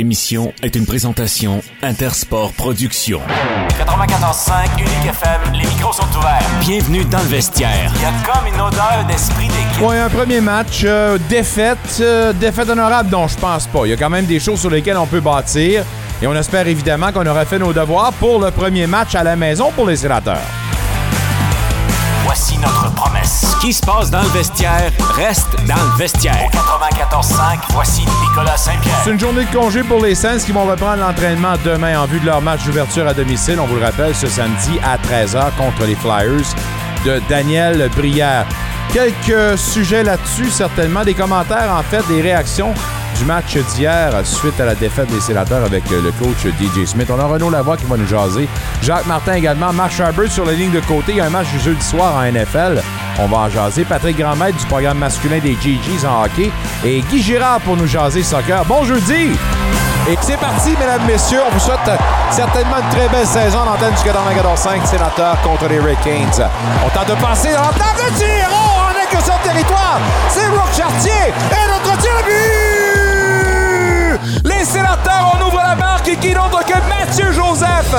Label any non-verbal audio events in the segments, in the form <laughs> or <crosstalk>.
émission est une présentation Intersport Productions. 94.5 Unique FM, les micros sont ouverts. Bienvenue dans le vestiaire. Il y a comme une odeur d'esprit d'équipe. Ouais, un premier match, euh, défaite, euh, défaite honorable, non, je pense pas. Il y a quand même des choses sur lesquelles on peut bâtir. Et on espère évidemment qu'on aura fait nos devoirs pour le premier match à la maison pour les sénateurs. Ce qui se passe dans le vestiaire reste dans le vestiaire. 94.5, voici Nicolas Saint-Pierre. C'est une journée de congé pour les Saints qui vont reprendre l'entraînement demain en vue de leur match d'ouverture à domicile. On vous le rappelle, ce samedi à 13h contre les Flyers de Daniel Brière. Quelques sujets là-dessus, certainement. Des commentaires, en fait, des réactions du match d'hier suite à la défaite des sénateurs avec euh, le coach DJ Smith. On a Renaud Lavoie qui va nous jaser. Jacques Martin également. Marc Charbert sur la ligne de côté. Il y a un match du jeudi soir en NFL. On va en jaser. Patrick Grandmaître du programme masculin des GGs en hockey. Et Guy Girard pour nous jaser soccer. Bon jeudi! Et c'est parti, mesdames, messieurs. On vous souhaite euh, certainement une très belle saison à l'antenne du 94-5 sénateurs contre les Hurricanes. On tente de passer dans l'entente de tir. Oh, on est que sur le territoire. C'est Rock Chartier. Et notre tir but! Les sénateurs, on ouvre la marque et qui d'autre que Mathieu Joseph?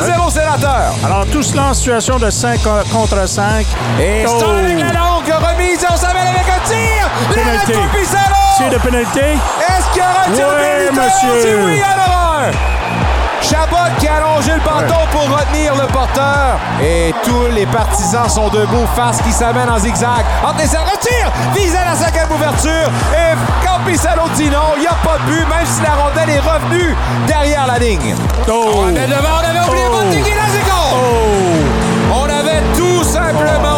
1-0 sénateur. Alors, tout cela en situation de 5 contre 5. Et Oh. Avec la longue remise. On s'amène avec un tir. Pénalité. Tir de pénalité. Est-ce qu'il y aura un tir de Oui, pénalité? monsieur. Oui, il Chabot qui a allongé le bâton pour retenir le porteur. Et tous les partisans sont debout face qui s'amène en zigzag. Entre les cercles, tire! Vise à la cinquième ouverture. Et Campissalo dit non, il n'y a pas de but, même si la rondelle est revenue derrière la ligne. Oh. On avait devant, on avait oublié Oh. Montigny, là, c'est goal! On avait tout simplement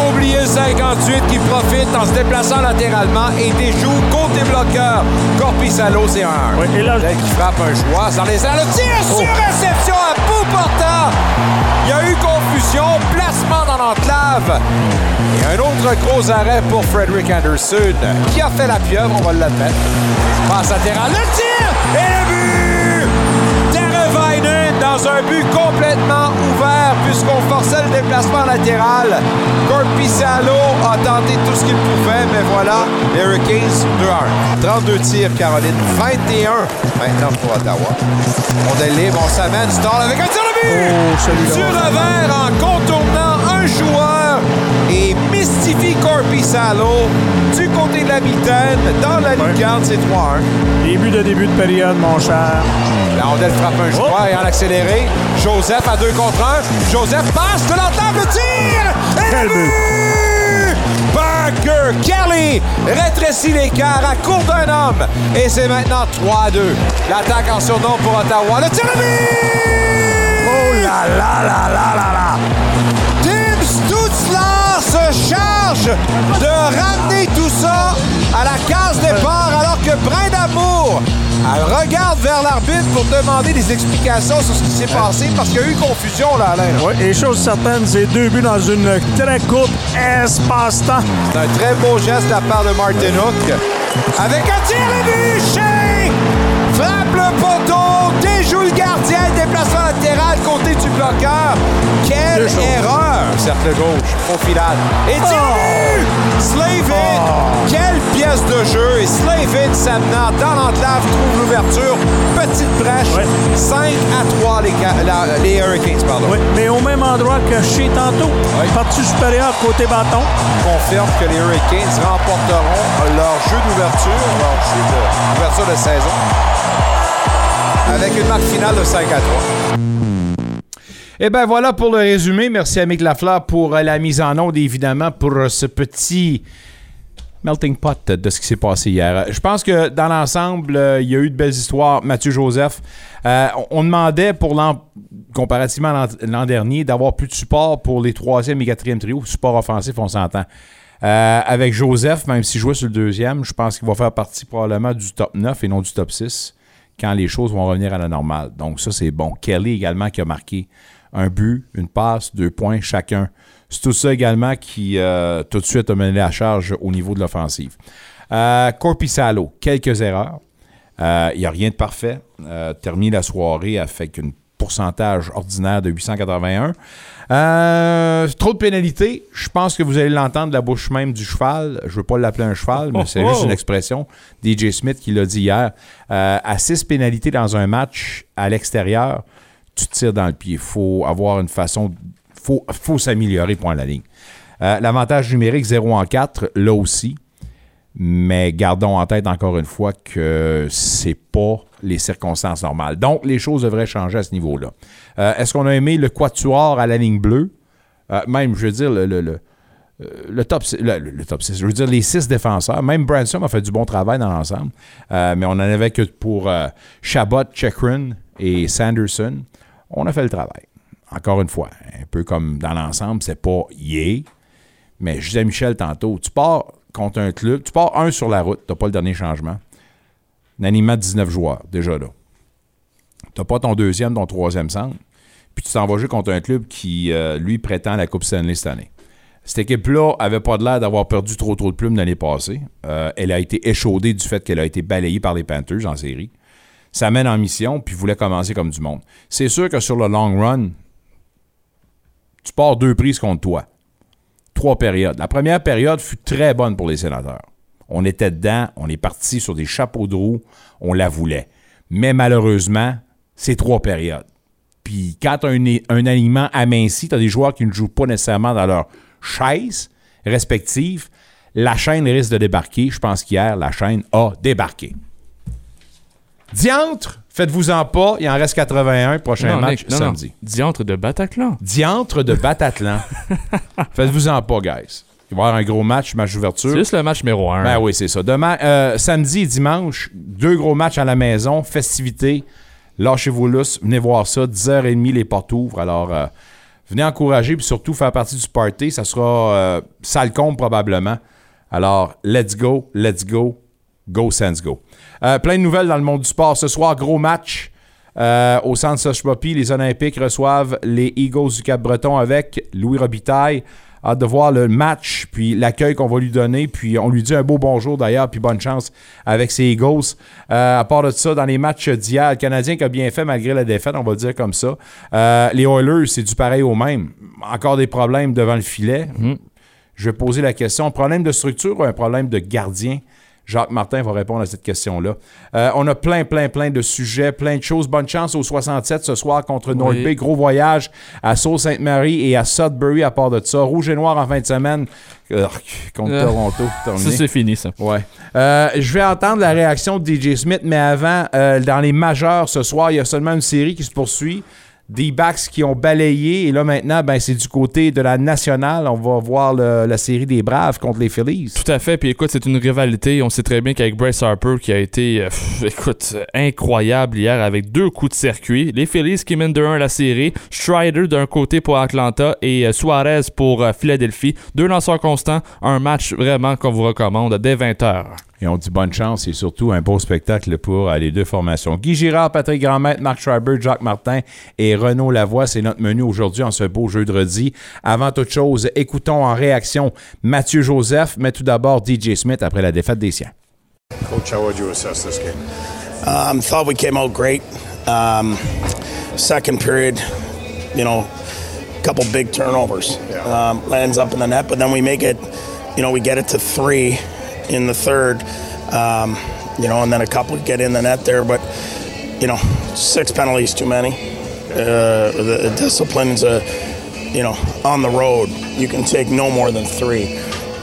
oublié le 58 qui profite en se déplaçant latéralement et déjoue côté bloqueur. Corpissalo, c'est un 1. Oui, et là- qui frappe un choix sans les airs. Le tir sur réception à bout portant. Il y a eu confusion, placement dans l'enclave. Et un autre gros arrêt pour Frederick Anderson qui a fait la pieuvre, on va l'admettre. Passe latéral, le tir et le dans un but complètement ouvert puisqu'on forçait le déplacement latéral. Corpissalo a tenté tout ce qu'il pouvait, mais voilà, les Hurricanes 2-1. 32 tirs, Caroline. 21 maintenant pour Ottawa. On est libre, on s'amène, Stall avec un tir de but! Oh. Sur revers en contournant un joueur et mystifie Corpissalo du côté de la mitaine dans la lucarne, c'est 3-1. Début de début de période, mon cher. La rondelle frappe un joueur et en accéléré. Joseph à 2 contre 1. Joseph passe de l'entame, le tir! Et Quel but! Parker Kelly rétrécit l'écart à court d'un homme. Et c'est maintenant 3 2. L'attaque en surnom pour Ottawa. Le tir de but! Oh là là là là là là. De ramener tout ça à la case départ alors que Brindamour elle regarde vers l'arbitre pour demander des explications sur ce qui s'est passé parce qu'il y a eu confusion là, Alain. Oui, et chose certaine, c'est deux buts dans une très courte espace-temps. C'est un très beau geste de la part de Martin Hook. Avec un tir de but, Shea frappe le poteau, déjoue le gardien, déplacement latéral côté du bloqueur. Quelle erreur! Cercle gauche, profilade. Et tir de but! Slavin, quelle pièce de jeu! Et Slavin s'amenant dans l'enclave trouve l'ouverture. Petite brèche, Ouais. 5 à 3 les, Ca- la- les Hurricanes. Pardon. Mais au même endroit que chez tantôt. Partie supérieure côté bâton. confirme que les Hurricanes remporteront leur jeu d'ouverture, leur jeu de- d'ouverture de saison, avec une marque finale de 5 à 3. Et ben voilà pour le résumé. Merci à Mick Lafleur pour euh, la mise en onde, évidemment, pour euh, ce petit melting pot de ce qui s'est passé hier. Euh, Je pense que dans l'ensemble, il y a eu de belles histoires. Mathieu Joseph, on- demandait pour l'an, comparativement à l'an- dernier, d'avoir plus de support pour les troisième et quatrième trios. Support offensif, on s'entend. Avec Joseph, même s'il jouait sur le deuxième, je pense qu'il va faire partie probablement du top 9 et non du top 6 quand les choses vont revenir à la normale. Donc ça, c'est bon. Kelly également qui a marqué un but, une passe, deux points chacun. C'est tout ça également qui, euh, tout de suite, a mené la charge au niveau de l'offensive. Euh, Corpissalo, quelques erreurs. Euh, Il n'y a rien de parfait. Euh, termine la soirée avec une pourcentage ordinaire de 881. Euh, trop de pénalités. Je pense que vous allez l'entendre de la bouche même du cheval. Je veux pas l'appeler un cheval, mais c'est Oh, juste oh. une expression. DJ Smith qui l'a dit hier. Euh, à six pénalités dans un match à l'extérieur, tu tires dans le pied. Il faut avoir une façon. faut, faut s'améliorer pour la ligne. Euh, L'avantage numérique 0 en 4, là aussi. Mais gardons en tête encore une fois que c'est pas les circonstances normales. Donc, les choses devraient changer à ce niveau-là. Euh, Est-ce qu'on a aimé le quatuor à la ligne bleue? Euh, même, je veux dire, le, le, le, euh, le top, six- le, le- le top 6, je veux dire les six défenseurs. Même Branson a fait du bon travail dans l'ensemble. Mais on n'en avait que pour Chabot, Chekrin et Sanderson. On a fait le travail. Encore une fois, un peu comme dans l'ensemble, c'est pas yeah, mais à Michel tantôt, tu pars contre un club, tu pars un sur la route, tu n'as pas le dernier changement. De 19 joueurs, déjà là. Tu n'as pas ton deuxième, ton troisième centre. Puis tu t'en vas jouer contre un club qui, euh, lui, prétend la Coupe Stanley cette année. Cette équipe-là avait pas de l'air d'avoir perdu trop trop de plumes l'année passée. Euh, elle a été échaudée du fait qu'elle a été balayée par les Panthers en série. Ça mène en mission, puis voulait commencer comme du monde. C'est sûr que sur le long run, tu pars deux prises contre toi trois périodes. La première période fut très bonne pour les sénateurs. On était dedans, on est parti sur des chapeaux de roue, on la voulait. Mais malheureusement, c'est trois périodes. Puis quand tu as un, un alignement aminci, tu as des joueurs qui ne jouent pas nécessairement dans leur chaise respective, la chaîne risque de débarquer. Je pense qu'hier, la chaîne a débarqué. Diantre, faites-vous-en pas, il en reste 81, prochain Non, match Nick, non, non. samedi. Diantre de Bataclan. Diantre de Batatlan. <laughs> Faites-vous-en pas, guys. Il va y avoir un gros match, match C'est d'ouverture. juste le match numéro 1. Ben oui, c'est ça. Demain, euh, samedi et dimanche, deux gros matchs à la maison, festivités. Lâchez-vous lousse, venez voir ça. 10h30, les portes ouvrent. Alors, euh, venez encourager puis surtout faire partie du party. Ça sera euh, sale comble probablement. Alors, let's go, let's go, go Sans go. Euh, plein de nouvelles dans le monde du sport. Ce soir, gros match. Euh, au centre Soch Poppy, les Olympiques reçoivent les Eagles du Cap-Breton avec Louis Robitaille. Hâte de voir le match, puis l'accueil qu'on va lui donner. Puis on lui dit un beau bonjour d'ailleurs, puis bonne chance avec ses Eagles. Euh, à part de ça, dans les matchs d'hier, le Canadien qui a bien fait malgré la défaite, on va le dire comme ça. Euh, les Oilers, c'est du pareil au même. Encore des problèmes devant le filet. Je vais poser la question, un problème de structure ou un problème de gardien? Jacques Martin va répondre à cette question-là. Euh, on a plein, plein, plein de sujets, plein de choses. Bonne chance au 67 ce soir contre North Oui. Bay. Gros voyage à Sault-Sainte-Marie et à Sudbury à part de ça. Rouge et noir en fin de semaine euh, contre Euh, Toronto. Ça, c'est fini, ça. Ouais. Euh, je vais entendre la réaction de DJ Smith, mais avant, dans les majeurs ce soir, il y a seulement une série qui se poursuit. Des backs qui ont balayé. Et là, maintenant, ben, c'est du côté de la nationale. On va voir la série des Braves contre les Phillies. Tout à fait. Puis écoute, c'est une rivalité. On sait très bien qu'avec Bryce Harper, qui a été, euh, écoute, incroyable hier avec deux coups de circuit. Les Phillies qui mènent 2-1 la série. Strider d'un côté pour Atlanta et euh, Suarez pour euh, Philadelphie. Deux lanceurs constants. Un match vraiment qu'on vous recommande dès 20h. Et on dit bonne chance et surtout un beau spectacle pour euh, les deux formations. Guy Girard, Patrick Grandmaître, Marc Schreiber, Jacques Martin et Renaud Lavoie. C'est notre menu aujourd'hui en ce beau jeudi. Avant toute chose, écoutons en réaction Mathieu Joseph, mais tout d'abord DJ Smith après la défaite des siens. Coach, how would you assess this game? Um, thought we came out great. Um, second period, you know, a couple big turnovers. Yeah. Um, lands up in the net, but then we make it, you know, we get it to three in the third. Um, you know, and then a couple get in the net there, but you know, six penalties too many. Uh, the discipline's a, you know, on the road. You can take no more than three,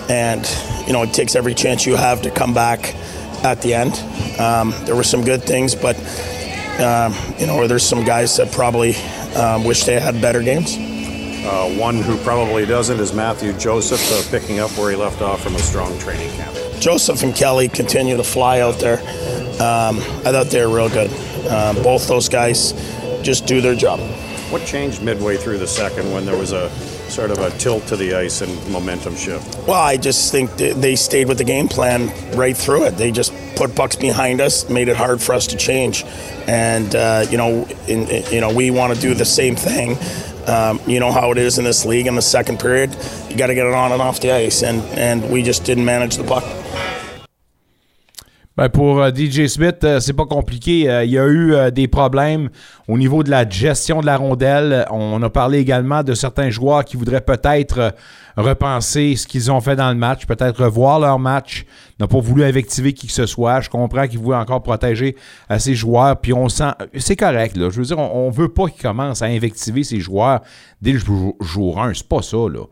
and you know it takes every chance you have to come back at the end. Um, there were some good things, but um, you know, there's some guys that probably um, wish they had better games. Uh, one who probably doesn't is Matthew Joseph, uh, picking up where he left off from a strong training camp. Joseph and Kelly continue to fly out there. Um, I thought they were real good. Uh, both those guys just do their job. What changed midway through the second when there was a sort of a tilt to the ice and momentum shift? Well, I just think they stayed with the game plan right through it. They just put pucks behind us, made it hard for us to change, and uh, you know, in, in- you know, we want to do the same thing. Um, you know how it is in this league in the second period. You got to get it on and off the ice, and and we just didn't manage the puck. Ben pour euh, DJ Smith, euh, c'est pas compliqué. Euh, il y a eu des problèmes au niveau de la gestion de la rondelle. On a parlé également de certains joueurs qui voudraient peut-être repenser ce qu'ils ont fait dans le match, peut-être revoir leur match. N'a pas voulu invectiver qui que ce soit. Je comprends qu'ils voulaient encore protéger à ses joueurs. Puis on sent, c'est correct. Je veux dire, on, on veut pas qu'ils commencent à invectiver ses joueurs dès le jour, jour 1. C'est pas ça là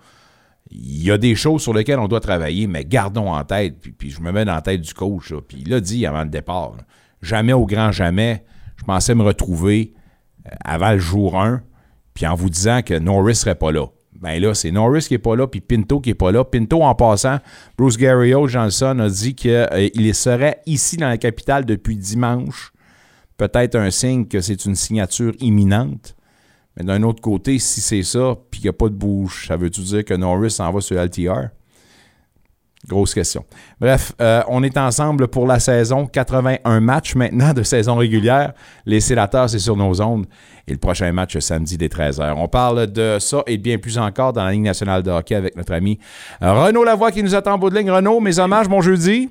il y a des choses sur lesquelles on doit travailler, mais gardons en tête, puis, je me mets dans la tête du coach, puis il l'a dit avant le départ, jamais au grand jamais, je pensais me retrouver euh, avant le jour 1, puis en vous disant que Norris serait pas là. Ben là, c'est Norris qui est pas là, puis Pinto qui est pas là. Pinto, en passant, Bruce Garriott Johnson a dit qu'il euh, serait ici dans la capitale depuis dimanche. Peut-être un signe que c'est une signature imminente. Mais d'un autre côté, si c'est ça, puis qu'il n'y a pas de bouche, ça veut-tu dire que Norris s'en va sur LTR? Grosse question. Bref, euh, on est ensemble pour la saison. 81 matchs maintenant de saison régulière. Les sénateurs, c'est sur nos ondes. Et le prochain match, samedi dès 13h. On parle de ça et bien plus encore dans la Ligue nationale de hockey avec notre ami Renaud Lavoie qui nous attend en bout de ligne. Renaud, mes hommages, bon jeudi.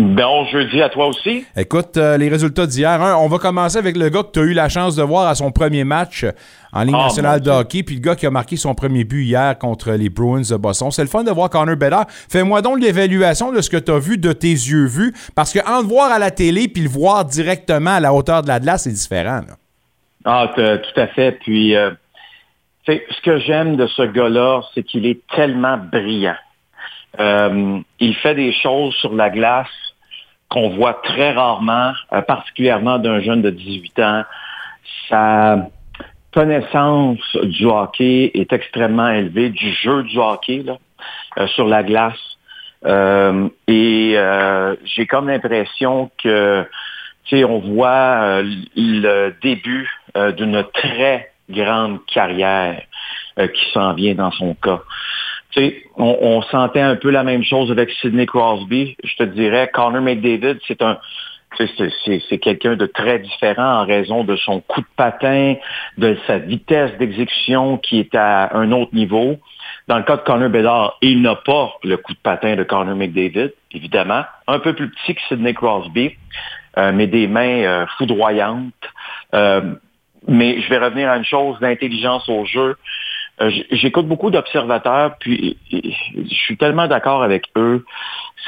Bon jeudi à toi aussi. Écoute, euh, les résultats d'hier, hein, on va commencer avec le gars que tu as eu la chance de voir à son premier match en Ligue Ah, nationale de hockey, puis le gars qui a marqué son premier but hier contre les Bruins de Boston. C'est le fun de voir Connor Bedard. Fais-moi donc l'évaluation de ce que tu as vu de tes yeux vus, parce que entre voir à la télé puis le voir directement à la hauteur de la glace, c'est différent. là. Ah, tout à fait. Puis, euh, ce que j'aime de ce gars-là, c'est qu'il est tellement brillant. Euh, il fait des choses sur la glace qu'on voit très rarement, euh, particulièrement d'un jeune de 18 ans. Sa connaissance du hockey est extrêmement élevée, du jeu du hockey là, euh, sur la glace. Euh, et j'ai comme l'impression que tu on voit le début d'une très grande carrière qui s'en vient dans son cas. Tu sais, on, on sentait un peu la même chose avec Sidney Crosby. Je te dirais, Connor McDavid, c'est un c'est quelqu'un de très différent en raison de son coup de patin, de sa vitesse d'exécution qui est à un autre niveau. Dans le cas de Connor Bedard, il n'a pas le coup de patin de Connor McDavid, évidemment. Un peu plus petit que Sidney Crosby, euh, mais des mains euh, foudroyantes. Euh, mais je vais revenir à une chose, l'intelligence au jeu. Euh, J'écoute beaucoup d'observateurs, puis je suis tellement d'accord avec eux.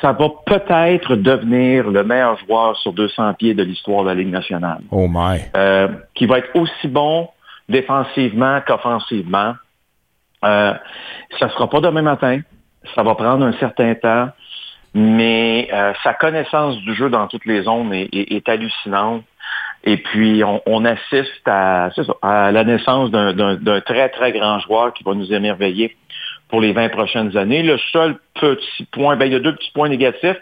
Ça va peut-être devenir le meilleur joueur sur 200 pieds de l'histoire de la Ligue nationale Oh my. euh, qui va être aussi bon défensivement qu'offensivement. Euh, ça ne sera pas demain matin. Ça va prendre un certain temps. Mais euh, sa connaissance du jeu dans toutes les zones est, est- est hallucinante. Et puis, on, on assiste à, ça, à la naissance d'un- très, très grand joueur qui va nous émerveiller pour les 20 prochaines années. Le seul petit point, ben, il y a deux petits points négatifs.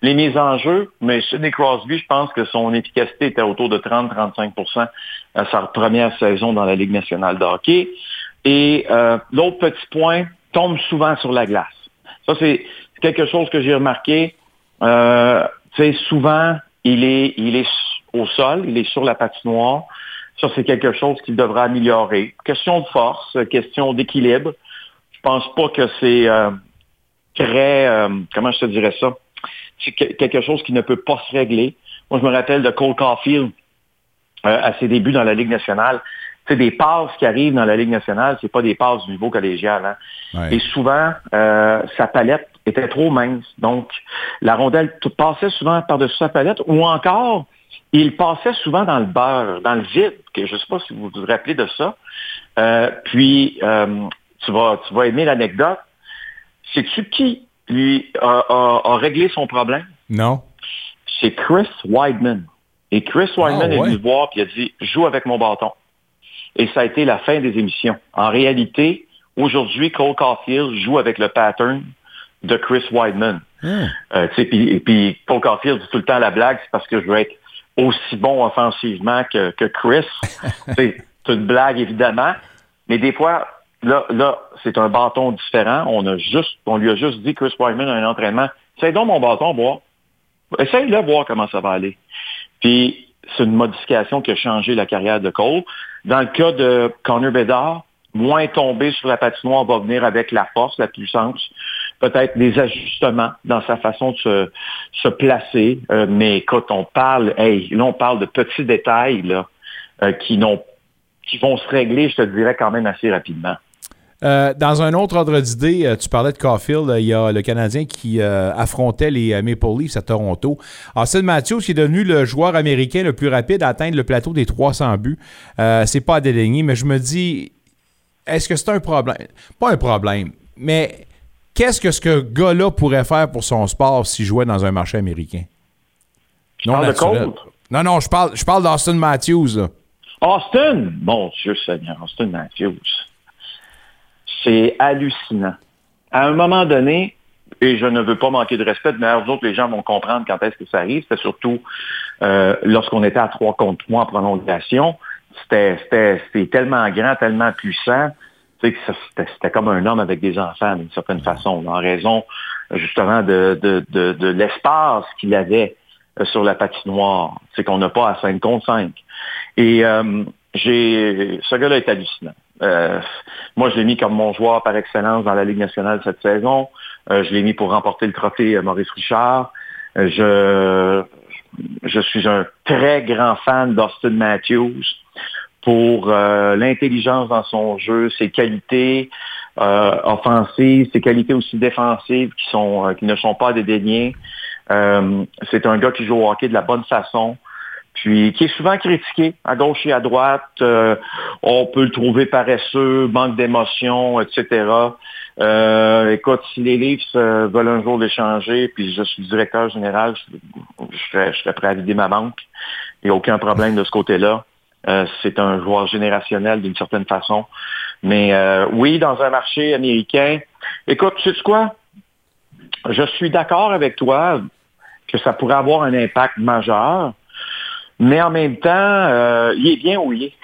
Les mises en jeu, mais Sidney Crosby, je pense que son efficacité était autour de 30-35% à sa première saison dans la Ligue nationale de hockey. Et euh, l'autre petit point, tombe souvent sur la glace. Ça, c'est quelque chose que j'ai remarqué. Euh, souvent, il est, il est au sol, il est sur la patinoire. Ça, c'est quelque chose qu'il devra améliorer. Question de force, question d'équilibre. Je pense pas que c'est euh, très, euh, comment je te dirais ça, c'est que- quelque chose qui ne peut pas se régler. Moi, je me rappelle de Cole Caulfield euh, à ses débuts dans la Ligue nationale. C'est des passes qui arrivent dans la Ligue nationale, c'est pas des passes du niveau collégial. Hein. Ouais. Et souvent, euh, sa palette était trop mince. Donc, la rondelle passait souvent par-dessus sa palette ou encore, il passait souvent dans le beurre, dans le vide, que je ne sais pas si vous vous rappelez de ça. Euh, puis, euh, tu, vas, tu vas aimer l'anecdote. Sais-tu qui lui a, a- a réglé son problème? Non? C'est Chris Weidman. Et Chris Weidman Ah, est ouais. venu le voir et a dit Joue avec mon bâton. Et ça a été la fin des émissions. En réalité, aujourd'hui, Cole Caulfield joue avec le pattern de Chris Weidman. Euh, puis, et puis Cole Caulfield dit tout le temps la blague, c'est parce que je veux être aussi bon offensivement que, que Chris. <laughs> c'est une blague, évidemment. Mais des fois, là, là, c'est un bâton différent. On a juste, on lui a juste dit, Chris Weidman a un entraînement. Essaye donc mon bâton, voir. Essaye-le, voir comment ça va aller. Puis, c'est une modification qui a changé la carrière de Cole. Dans le cas de Connor Bedard, moins tomber sur la patinoire va venir avec la force, la puissance. Peut-être des ajustements dans sa façon de se, se placer. Euh, mais quand on parle, hey, là, on parle de petits détails là, euh, qui, qui vont se régler, je te dirais, quand même assez rapidement. Euh, dans un autre ordre d'idée, euh, tu parlais de Caulfield, il y a le Canadien qui affrontait les Maple Leafs à Toronto. Austin Matthews, qui est devenu le joueur américain le plus rapide à atteindre le plateau des 300 buts. c'est pas à dédaigner, mais je me dis, est-ce que c'est un problème? Pas un problème, mais qu'est-ce que ce gars-là pourrait faire pour son sport s'il jouait dans un marché américain? non, de Non, non, je parle, je parle d'Austin Matthews. Austin? Mon Dieu Seigneur, Austin Matthews c'est hallucinant. À un moment donné, et je ne veux pas manquer de respect, mais aux autres, les gens vont comprendre quand est-ce que ça arrive. C'était surtout euh, lorsqu'on était à 3 contre 3 en prolongation. C'était tellement grand, tellement puissant. C'était comme un homme avec des enfants, d'une certaine façon, en raison justement de, de, de, de l'espace qu'il avait euh, sur la patinoire. C'est qu'on n'a pas à 5 contre 5. Et euh, j'ai ce gars-là est hallucinant. Euh, moi, je l'ai mis comme mon joueur par excellence dans la Ligue nationale cette saison. Euh, je l'ai mis pour remporter le trophée euh, Maurice Richard. je, je suis un très grand fan d'Austin Matthews pour l'intelligence dans son jeu, ses qualités offensives, ses qualités aussi défensives qui, sont, qui ne sont pas dédaignées. c'est un gars qui joue au hockey de la bonne façon puis qui est souvent critiqué à gauche et à droite. Euh, on peut le trouver paresseux, manque d'émotion, etc. Euh, écoute, si les euh, veulent un jour l'échanger, puis je suis directeur général, je, serais, prêt à vider ma banque. Il n'y a aucun problème de ce côté-là. C'est un joueur générationnel d'une certaine façon. Mais oui, dans un marché américain, écoute, tu sais quoi? Je suis d'accord avec toi que ça pourrait avoir un impact majeur. Mais en même temps, euh, il est bien où il est.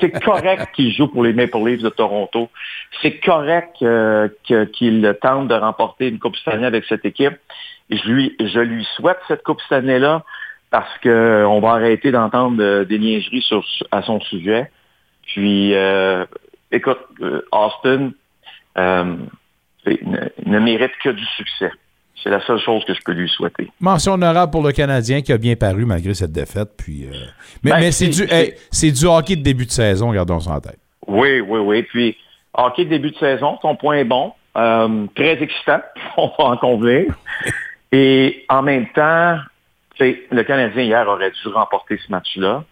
c'est correct qu'il joue pour les Maple Leafs de Toronto. C'est correct euh, qu'il tente de remporter une Coupe cette année avec cette équipe. je lui, je lui souhaite cette Coupe cette année-là parce qu'on va arrêter d'entendre des niaiseries sur, à son sujet. Puis, euh, écoute, Austin ne mérite que du succès. C'est la seule chose que je peux lui souhaiter. Mention honorable pour le Canadien qui a bien paru malgré cette défaite. Puis, euh, Mais, ben, c'est du, du, hockey de début de saison, gardons ça en tête. Oui, oui, oui. Puis, hockey de début de saison, ton point est bon. Euh, très excitant, <laughs> on va en convenir. Et en même temps, le Canadien hier aurait dû remporter ce match-là.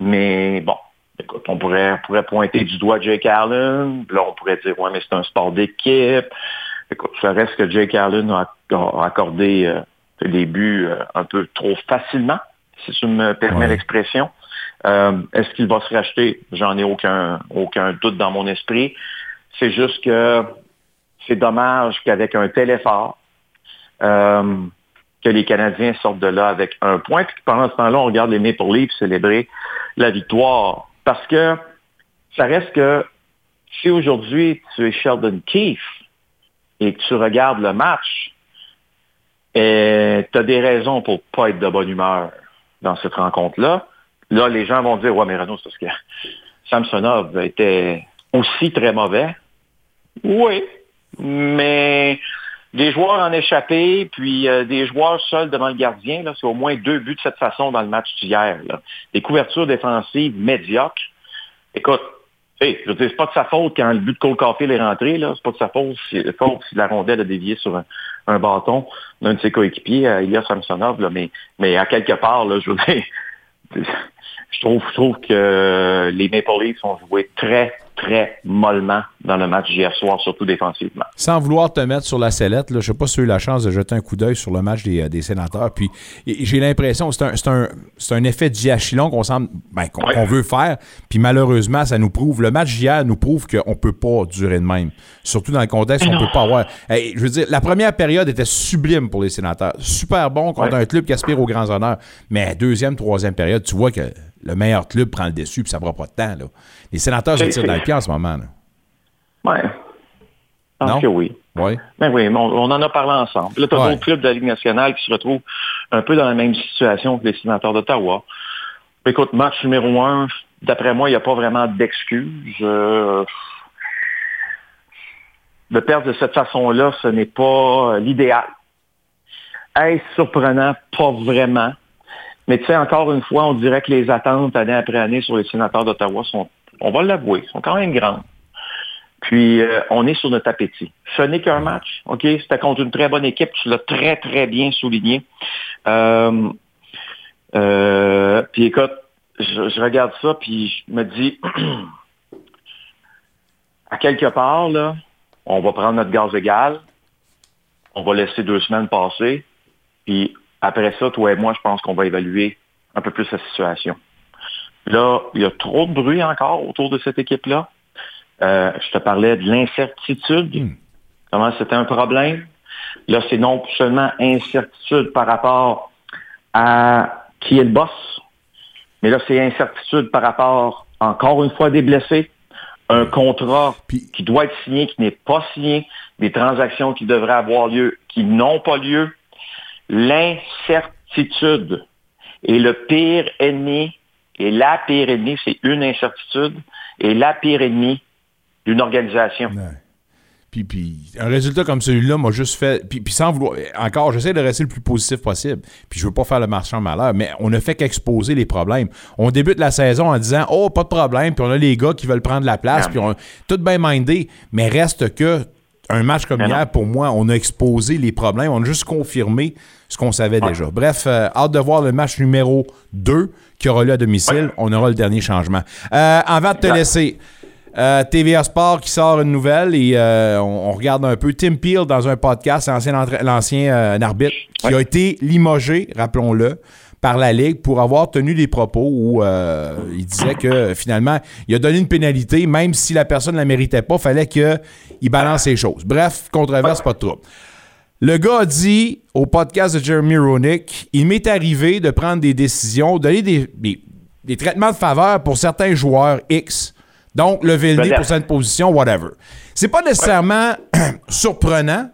Mais bon, écoute, on pourrait, pourrait pointer du doigt Jake Allen. Là, on pourrait dire, ouais, mais c'est un sport d'équipe. Écoute, ça reste que Jake Allen a, accordé euh, des buts euh, un peu trop facilement, si tu me permets l'expression. Euh, est-ce qu'il va se racheter? J'en ai aucun, aucun doute dans mon esprit. C'est juste que c'est dommage qu'avec un tel effort, que les Canadiens sortent de là avec un point, puis pendant ce temps-là, on regarde les Maple Leafs célébrer la victoire. Parce que ça reste que si aujourd'hui tu es Sheldon Keefe, et que tu regardes le match, tu as des raisons pour pas être de bonne humeur dans cette rencontre-là. Là, les gens vont dire, ouais, mais Renaud, c'est parce que Samsonov était aussi très mauvais. Oui, mais des joueurs en échappé, puis euh, des joueurs seuls devant le gardien, c'est au moins deux buts de cette façon dans le match d'hier. Des couvertures défensives médiocres. Écoute, je veux dire, c'est pas de sa faute quand le but de Cole Caulfield est rentré. C'est pas de sa faute si, la rondelle a dévié sur un, bâton d'un de ses coéquipiers, euh, Ilya Samsonov, là. Mais, mais à quelque part, là, je veux dire, <laughs> je trouve, je trouve que les Maple Leafs ont joué très, très mollement dans le match hier soir, surtout défensivement. Sans vouloir te mettre sur la sellette, je ne sais pas si tu as eu la chance de jeter un coup d'œil sur le match des, des sénateurs. Puis j'ai l'impression, c'est un, c'est un, un effet diachylon qu'on semble ben, qu'on, veut faire. Puis malheureusement, ça nous prouve. Le match d'hier nous prouve qu'on ne peut pas durer de même. Surtout dans le contexte où on ne peut pas avoir. je veux dire, la première période était sublime pour les sénateurs. Super bon contre un club qui aspire aux grands honneurs. Mais deuxième, troisième période, tu vois que le meilleur club prend le dessus, puis ça ne prend pas de temps. Là. Les sénateurs se tirent dans le pied en ce moment. Oui. Je que oui. Oui. Ben oui, on, en a parlé ensemble. Là, tu as d'autres clubs de la Ligue nationale qui se retrouvent un peu dans la même situation que les sénateurs d'Ottawa. Écoute, match numéro un, d'après moi, il n'y a pas vraiment d'excuses. Euh, de perdre de cette façon-là, ce n'est pas euh, l'idéal. Est-ce surprenant? Pas vraiment. Mais tu sais, encore une fois, on dirait que les attentes année après année sur les sénateurs d'Ottawa sont, on va l'avouer, sont quand même grandes. Puis, euh, on est sur notre appétit. Ce n'est qu'un match, OK? C'était contre une très bonne équipe. Tu l'as très, très bien souligné. Euh, euh, puis, écoute, je, je, regarde ça, puis je me dis, <clears throat> à quelque part, là, on va prendre notre gaz égal, on va laisser deux semaines passer, puis après ça, toi et moi, je pense qu'on va évaluer un peu plus la situation. Là, il y a trop de bruit encore autour de cette équipe-là. Euh, je te parlais de l'incertitude, hmm. comment c'était un problème? Là, c'est non seulement incertitude par rapport à qui est le boss, mais là, c'est incertitude par rapport, encore une fois, des blessés, un contrat qui doit être signé, qui n'est pas signé, des transactions qui devraient avoir lieu, qui n'ont pas lieu. L'incertitude est le pire ennemi, et la pire ennemi, c'est une incertitude, et la pire ennemi d'une organisation. Puis, puis, un résultat comme celui-là m'a juste fait. Puis, puis sans vouloir. Encore, j'essaie de rester le plus positif possible. Puis je veux pas faire le marchand malheur, mais on ne fait qu'exposer les problèmes. On débute la saison en disant Oh, pas de problème, puis on a les gars qui veulent prendre la place, puis on tout bien mindé. Mais reste que un match comme hier, pour moi, on a exposé les problèmes, on a juste confirmé ce qu'on savait déjà. Bref, euh, hâte de voir le match numéro 2 qui aura lieu à domicile. On aura le dernier changement. Euh, avant de te laisser. Euh, TVA Sport qui sort une nouvelle et euh, on, regarde un peu Tim Peel dans un podcast, l'ancien euh, arbitre, qui a été limogé, rappelons-le, par la Ligue pour avoir tenu des propos où il disait que finalement, il a donné une pénalité, même si la personne ne la méritait pas, fallait qu'il balance les choses. Bref, controverse, pas de trouble. Le gars a dit au podcast de Jeremy Roenick, il m'est arrivé de prendre des décisions, donner des, des traitements de faveur pour certains joueurs X donc, lever le nez pour cette position, whatever. C'est pas nécessairement <clears throat> surprenant,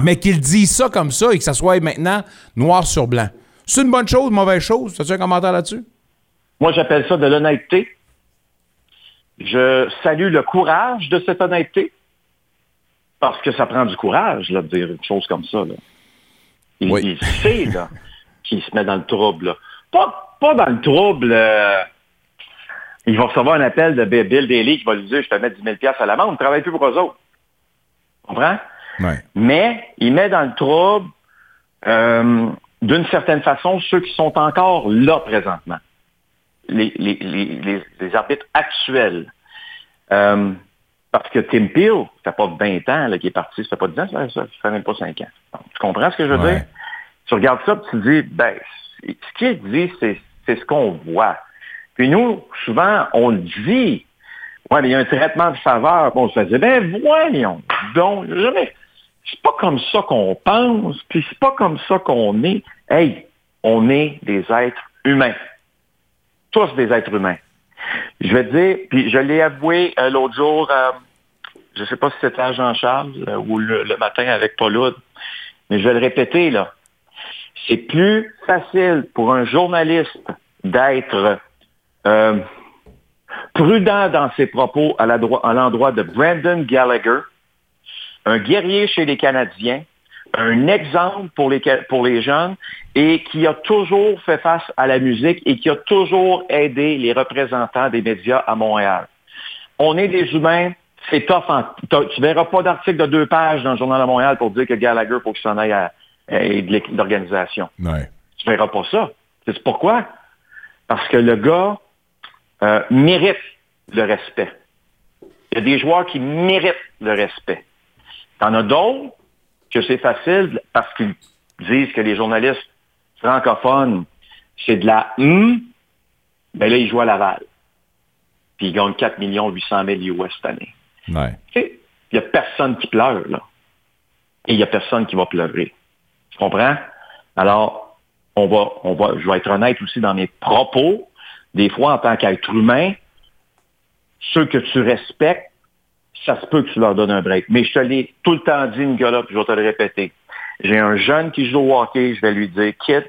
mais qu'il dise ça comme ça et que ça soit maintenant noir sur blanc. C'est une bonne chose, une mauvaise chose? As-tu un commentaire là-dessus? Moi, j'appelle ça de l'honnêteté. Je salue le courage de cette honnêteté. Parce que ça prend du courage là, de dire une chose comme ça. Il, sait <laughs> qu'il se met dans le trouble. Pas, pas dans le trouble. Euh, il va recevoir un appel de Bill Daly qui va lui dire, je te mets 10 000 à la main, on ne travaille plus pour eux autres. Tu comprends? Mais il met dans le trouble, euh, d'une certaine façon, ceux qui sont encore là présentement. Les, les, les, les arbitres actuels. Euh, parce que Tim Peel, ça fait pas 20 ans qu'il est parti, ça fait pas 10 ans, ça, ça fait même pas 5 ans. tu comprends ce que je veux dire? Tu regardes ça tu te dis, ben, ce qui est dit, c'est ce qu'on voit. Puis nous, souvent, on le dit. Ouais, mais il y a un traitement de faveur. Bon, on se fait dire, ben voyons donc, jamais. C'est pas comme ça qu'on pense, puis c'est pas comme ça qu'on est. Hey, on est des êtres humains. Tous des êtres humains. Je vais dire, puis je l'ai avoué euh, l'autre jour, euh, je sais pas si c'était à Jean-Charles euh, ou le, matin avec Paul mais je vais le répéter, là. C'est plus facile pour un journaliste d'être prudent dans ses propos à l'endroit de Brandon Gallagher, un guerrier chez les Canadiens, un exemple pour les jeunes et qui a toujours fait face à la musique et qui a toujours aidé les représentants des médias à Montréal. On est des humains, c'est tough. tu verras pas d'article de deux pages dans le Journal de Montréal pour dire que Gallagher, faut qu'il s'en aille à, de l'organisation. Ouais. Tu verras pas ça. C'est pourquoi? Parce que le gars euh, méritent le respect. Il y a des joueurs qui méritent le respect. Il y en a d'autres que c'est facile parce qu'ils disent que les journalistes francophones, c'est de la hum, ben là, ils jouent à Laval. Puis ils gagnent 4 800 000 US cette année. Ouais. Il n'y a personne qui pleure, là. Et il n'y a personne qui va pleurer. Tu comprends? Alors, on va, on va, je vais être honnête aussi dans mes propos des fois, en tant qu'être humain, ceux que tu respectes, ça se peut que tu leur donnes un break. Mais je te l'ai tout le temps dit, Nicolas, puis je vais te le répéter. J'ai un jeune qui joue au hockey, je vais lui dire, quitte,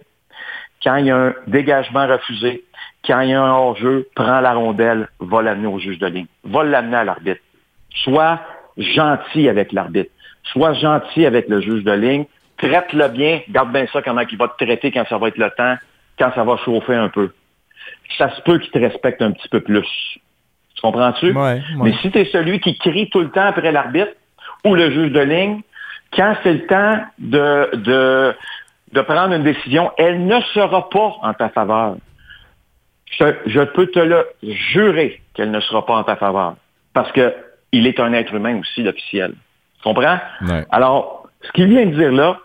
quand il y a un dégagement refusé, quand il y a un hors-jeu, prends la rondelle, va l'amener au juge de ligne. Va l'amener à l'arbitre. Sois gentil avec l'arbitre. Sois gentil avec le juge de ligne. Traite-le bien. Garde bien ça comment il va te traiter quand ça va être le temps, quand ça va chauffer un peu. Ça se peut qu'il te respecte un petit peu plus. Tu comprends-tu? Ouais, ouais. Mais si tu es celui qui crie tout le temps après l'arbitre ou le juge de ligne, quand c'est le temps de, de, de prendre une décision, elle ne sera pas en ta faveur. Je, je peux te le jurer qu'elle ne sera pas en ta faveur. Parce que il est un être humain aussi, l'officiel. Tu comprends? Ouais. Alors, ce qu'il vient de dire là,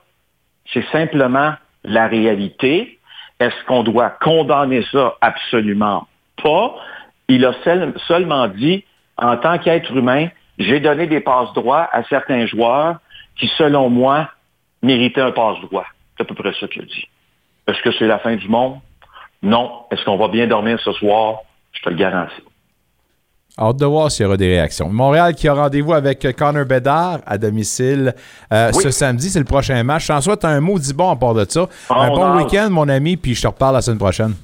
c'est simplement la réalité. Est-ce qu'on doit condamner ça? Absolument pas. Il a seul- seulement dit, en tant qu'être humain, j'ai donné des passes droits à certains joueurs qui, selon moi, méritaient un passe droit. C'est à peu près ça qu'il a dit. Est-ce que c'est la fin du monde? Non. Est-ce qu'on va bien dormir ce soir? Je te le garantis. Hâte de voir s'il y aura des réactions. Montréal qui a rendez-vous avec Connor Bedard à domicile euh, Oui. ce samedi. C'est le prochain match. Je t'en souhaite un maudit bon à part de ça. Ah, un on bon week-end, mon ami, puis je te reparle la semaine prochaine.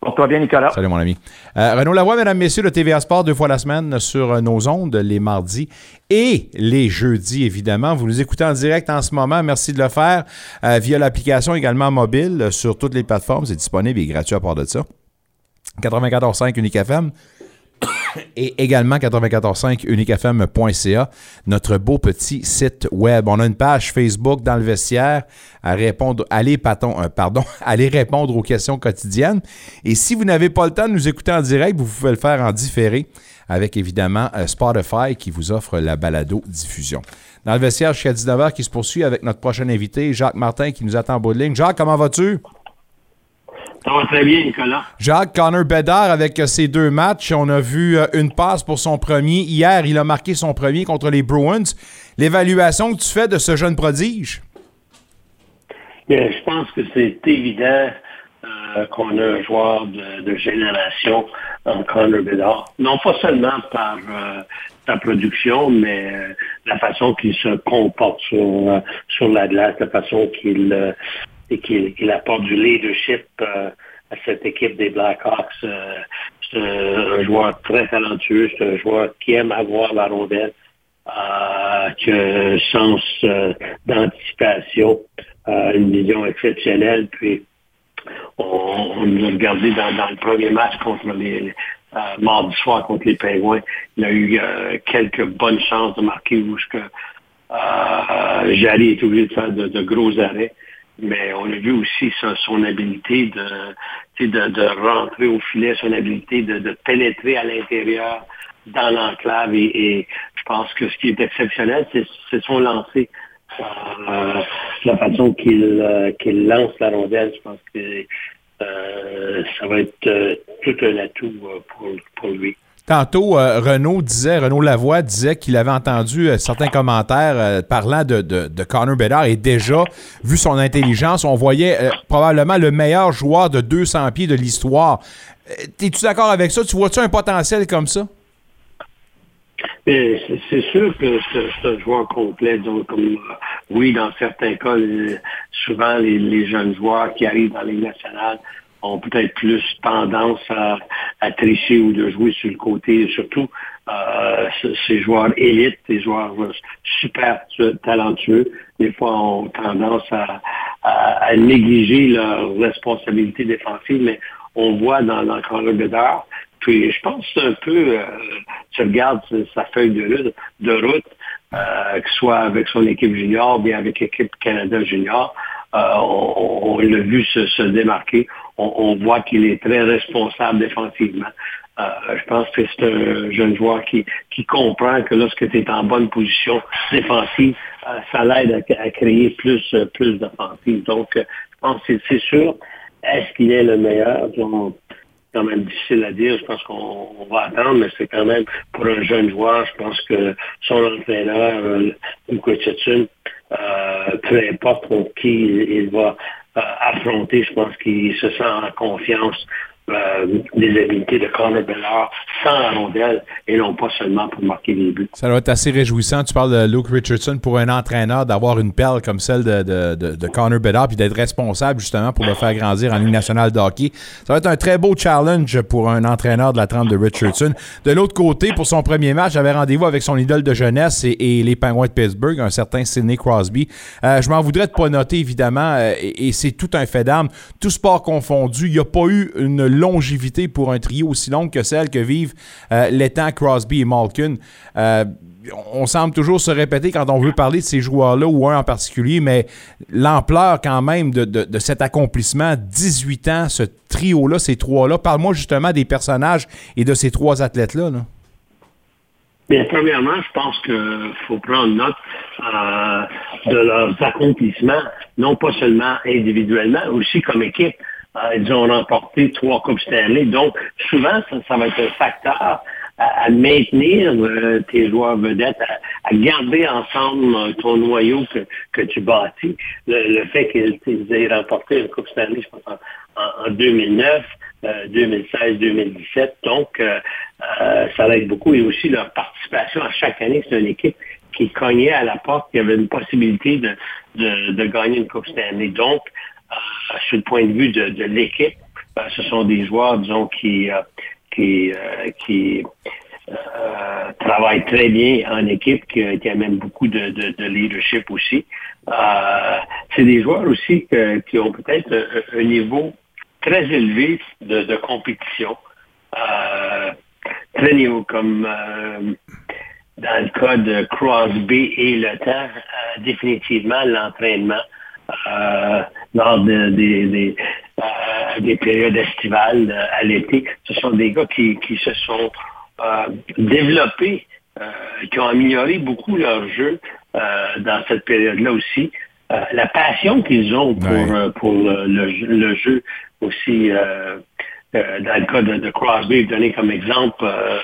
Porte-toi bien, Nicolas. Salut, mon ami. Euh, Renaud Lavoie, mesdames, messieurs, le TVA Sport deux fois la semaine sur euh, nos ondes, les mardis et les jeudis, évidemment. Vous nous écoutez en direct en ce moment. Merci de le faire euh, via l'application également mobile sur toutes les plateformes. C'est disponible et gratuit à part de ça. 94.5 Unique FM et également 94.5 uniquefm.ca, notre beau petit site web. On a une page Facebook dans le vestiaire à répondre, allez, patron, euh, pardon, <laughs> allez répondre aux questions quotidiennes. Et si vous n'avez pas le temps de nous écouter en direct, vous pouvez le faire en différé avec évidemment euh, Spotify qui vous offre la balado diffusion. Dans le vestiaire jusqu'à 19h qui se poursuit avec notre prochain invité, Jacques Martin, qui nous attend en bout de ligne. Jacques, comment vas-tu? Ça va très bien, Nicolas. Jacques Connor Bedard avec euh, ses deux matchs. On a vu euh, une passe pour son premier. Hier, il a marqué son premier contre les Bruins. L'évaluation que tu fais de ce jeune prodige? Bien, je pense que c'est évident euh, qu'on a un joueur de, de génération en Connor Bedard. Non pas seulement par euh, sa production, mais euh, la façon qu'il se comporte sur, sur la glace, la façon qu'il et qu'il apporte du leadership euh, à cette équipe des Blackhawks. Euh, c'est un, joueur très talentueux, c'est un joueur qui aime avoir la rondelle, euh, qui a un sens euh, d'anticipation, une vision exceptionnelle. Puis on, on l'a regardé dans, le premier match contre les, mardi soir contre les Pingouins. Il a eu quelques bonnes chances de marquer où que Jarry est obligé de faire de gros arrêts. Mais on a vu aussi son, son habilité de, de, rentrer au filet, son habilité de, de pénétrer à l'intérieur dans l'enclave. Et, je pense que ce qui est exceptionnel, c'est son lancer. Euh, la façon qu'il euh, qu'il lance la rondelle, je pense que euh, ça va être tout un atout pour, pour lui. Tantôt, euh, Renaud disait, Renaud Lavoie disait qu'il avait entendu euh, certains commentaires euh, parlant de, de, Connor Bedard et déjà, vu son intelligence, on voyait probablement le meilleur joueur de 200 pieds de l'histoire. Es-tu d'accord avec ça? Tu vois-tu un potentiel comme ça? C'est- sûr que c'est un joueur complet. Donc, comme, oui, dans certains cas, souvent les, les jeunes joueurs qui arrivent dans les nationales ont peut-être plus tendance à, à tricher ou de jouer sur le côté. Surtout euh, ces joueurs élites, ces joueurs super tu- talentueux, des fois ont tendance à, à- à négliger leurs responsabilités défensives, mais on voit dans, dans Bedard puis je pense un peu, euh, tu regardes sa feuille de route, de route euh, que ce soit avec son équipe junior, bien avec l'équipe Canada junior, on, on l'a vu se, se démarquer. On, on voit qu'il est très responsable défensivement. Euh, je pense que c'est un jeune joueur qui, qui comprend que lorsque tu es en bonne position défensive, euh, ça l'aide à, à créer plus, euh, plus d'offensive. Donc, euh, je pense que c'est- sûr. Est-ce qu'il est le meilleur? On- quand même difficile à dire. Je pense qu'on on va attendre, mais c'est quand même pour un jeune joueur, je pense que son entraîneur, euh, euh, peu importe contre qui il, va euh, affronter, je pense qu'il se sent en confiance euh, des habiletés de Connor Bellard sans rondelle et non pas seulement pour marquer des buts. Ça doit être assez réjouissant. Tu parles de Luke Richardson pour un entraîneur d'avoir une perle comme celle de, de, Connor Bedard puis d'être responsable justement pour le faire grandir en Ligue nationale de hockey. Ça va être un très beau challenge pour un entraîneur de la trempe de Richardson. De l'autre côté, pour son premier match, j'avais rendez-vous avec son idole de jeunesse et, les Penguins de Pittsburgh, un certain Sidney Crosby. Euh, je m'en voudrais de pas noter, évidemment, euh, et, et c'est tout un fait d'armes. Tout sport confondu, il n'y a pas eu une longévité pour un trio aussi longue que celle que vivent euh, l'étang Crosby et Malkin. Euh, on semble toujours se répéter quand on veut parler de ces joueurs-là ou un en particulier, mais l'ampleur quand même de, de, cet accomplissement, 18 ans, ce trio-là, ces trois-là, parle-moi justement des personnages et de ces trois athlètes-là. Là. Premièrement, je pense qu'il faut prendre note euh, de leurs accomplissements, non pas seulement individuellement, aussi comme équipe. Euh, ils ont remporté trois Coupes Stanley. Donc, souvent, ça, ça va être un facteur à, à maintenir euh, tes joueurs vedettes, à, à, garder ensemble euh, ton noyau que, que tu bâtis. Le, le fait qu'ils aient remporté une Coupe Stanley, je pense, en, en 2009, 2016, 2017. Donc, euh, euh, ça aide beaucoup. Et aussi leur participation à chaque année, c'est une équipe qui cognait à la porte, qui avait une possibilité de, de, de gagner une Coupe Stanley. Donc, euh, sur le point de vue de, de l'équipe, ben, ce sont des joueurs, disons, qui, qui, qui travaillent très bien en équipe, qui, qui amènent beaucoup de, de, de leadership aussi. c'est des joueurs aussi que, qui ont peut-être un, niveau très élevé de, de compétition. Euh, très niveau comme euh, dans le cas de Crosby et le temps, euh, définitivement l'entraînement euh, lors de, de, de, des périodes estivales à l'été. Ce sont des gars qui, qui se sont développés, qui ont amélioré beaucoup leur jeu dans cette période-là aussi. la passion qu'ils ont pour, ouais. pour le, jeu aussi euh, euh, dans le cas de, de Crosby, donné comme exemple, euh,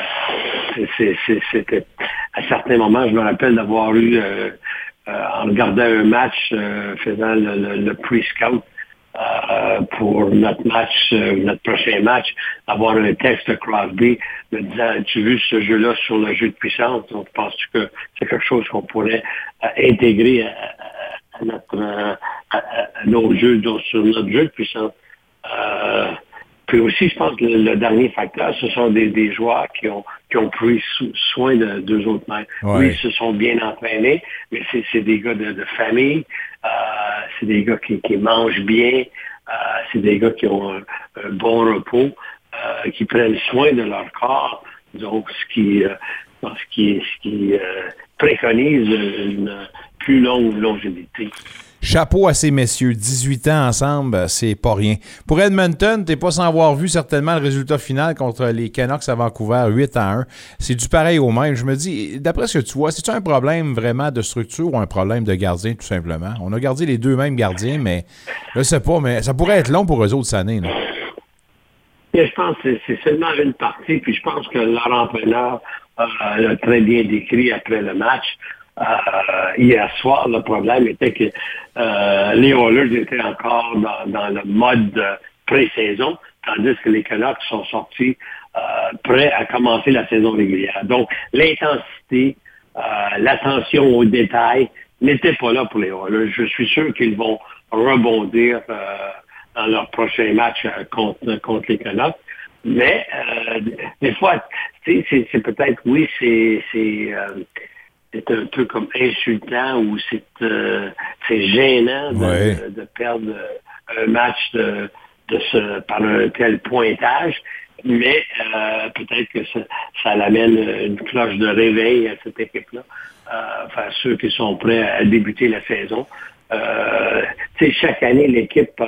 c'était à certains moments, je me rappelle d'avoir eu, euh, en regardant un match, faisant le, le, le pre-scout, euh, pour notre match, euh, notre prochain match, avoir un texte de Crosby me disant As-tu vu ce jeu-là sur le jeu de puissance? Donc, penses-tu que c'est quelque chose qu'on pourrait euh, intégrer à, à, notre, à, à, nos jeux, sur notre jeu de puissance? Euh, puis aussi, je pense que le, le, dernier facteur, ce sont des, des joueurs qui ont, qui ont pris soin de deux autres mères. Ouais. Oui, ils se sont bien entraînés, mais c'est des gars de, de famille, euh, c'est des gars qui, qui mangent bien, euh, c'est des gars qui ont un, un bon repos, euh, qui prennent soin de leur corps, donc ce qui, ce qui, ce qui préconise une plus longue longévité. Chapeau à ces messieurs, 18 ans ensemble, c'est pas rien. Pour Edmonton, t'es pas sans avoir vu certainement le résultat final contre les Canucks à Vancouver, 8 à 1. C'est du pareil au même. Je me dis, d'après ce que tu vois, c'est-tu un problème vraiment de structure ou un problème de gardien, tout simplement? On a gardé les deux mêmes gardiens, mais je sais pas, mais ça pourrait être long pour eux autres cette année. Je pense que c'est seulement une partie, puis je pense que leur entraîneur euh, l'a très bien décrit après le match. Euh, hier soir, le problème était que euh, les Oilers étaient encore dans, le mode pré-saison, tandis que les Canucks sont sortis euh, prêts à commencer la saison régulière. Donc, l'intensité, euh, l'attention aux détails n'était pas là pour les Oilers. Je suis sûr qu'ils vont rebondir euh, dans leur prochain match contre, contre les Canucks. Mais des fois, c'est peut-être, oui, c'est c'est un peu comme insultant ou c'est euh, gênant de, ouais. de, de, perdre un match de, de ce, par un tel pointage. Mais euh, peut-être que ça, ça l'amène une cloche de réveil à cette équipe-là, euh, enfin ceux qui sont prêts à débuter la saison. Euh, chaque année, l'équipe,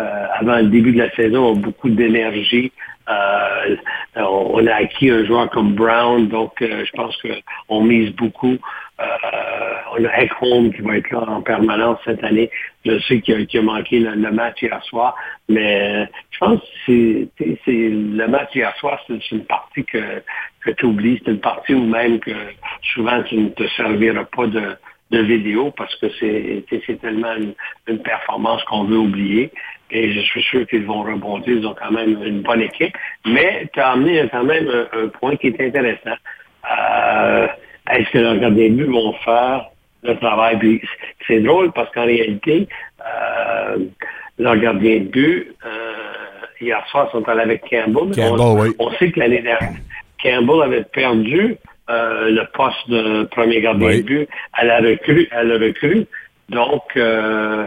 euh, avant le début de la saison, a beaucoup d'énergie, euh, on a acquis un joueur comme Brown, donc euh, je pense qu'on mise beaucoup. On a Ekholm qui va être là en permanence cette année. Je sais qu'il a, a, manqué le, match hier soir, mais je pense que le match hier soir, c'est une partie que, tu oublies. C'est une partie où même que souvent tu ne te serviras pas de, vidéo parce que c'est tellement une performance qu'on veut oublier. Et je suis sûr qu'ils vont rebondir. Ils ont quand même une bonne équipe. Mais tu as amené quand même un, point qui est intéressant. Euh, est-ce que leurs gardiens de but vont faire le travail? c'est drôle parce qu'en réalité, euh, leurs gardiens de but, euh, hier soir, sont allés avec Campbell. on, sait que l'année dernière, Campbell avait perdu euh, le poste de premier gardien de but à la recrue. À la recrue. Donc, euh,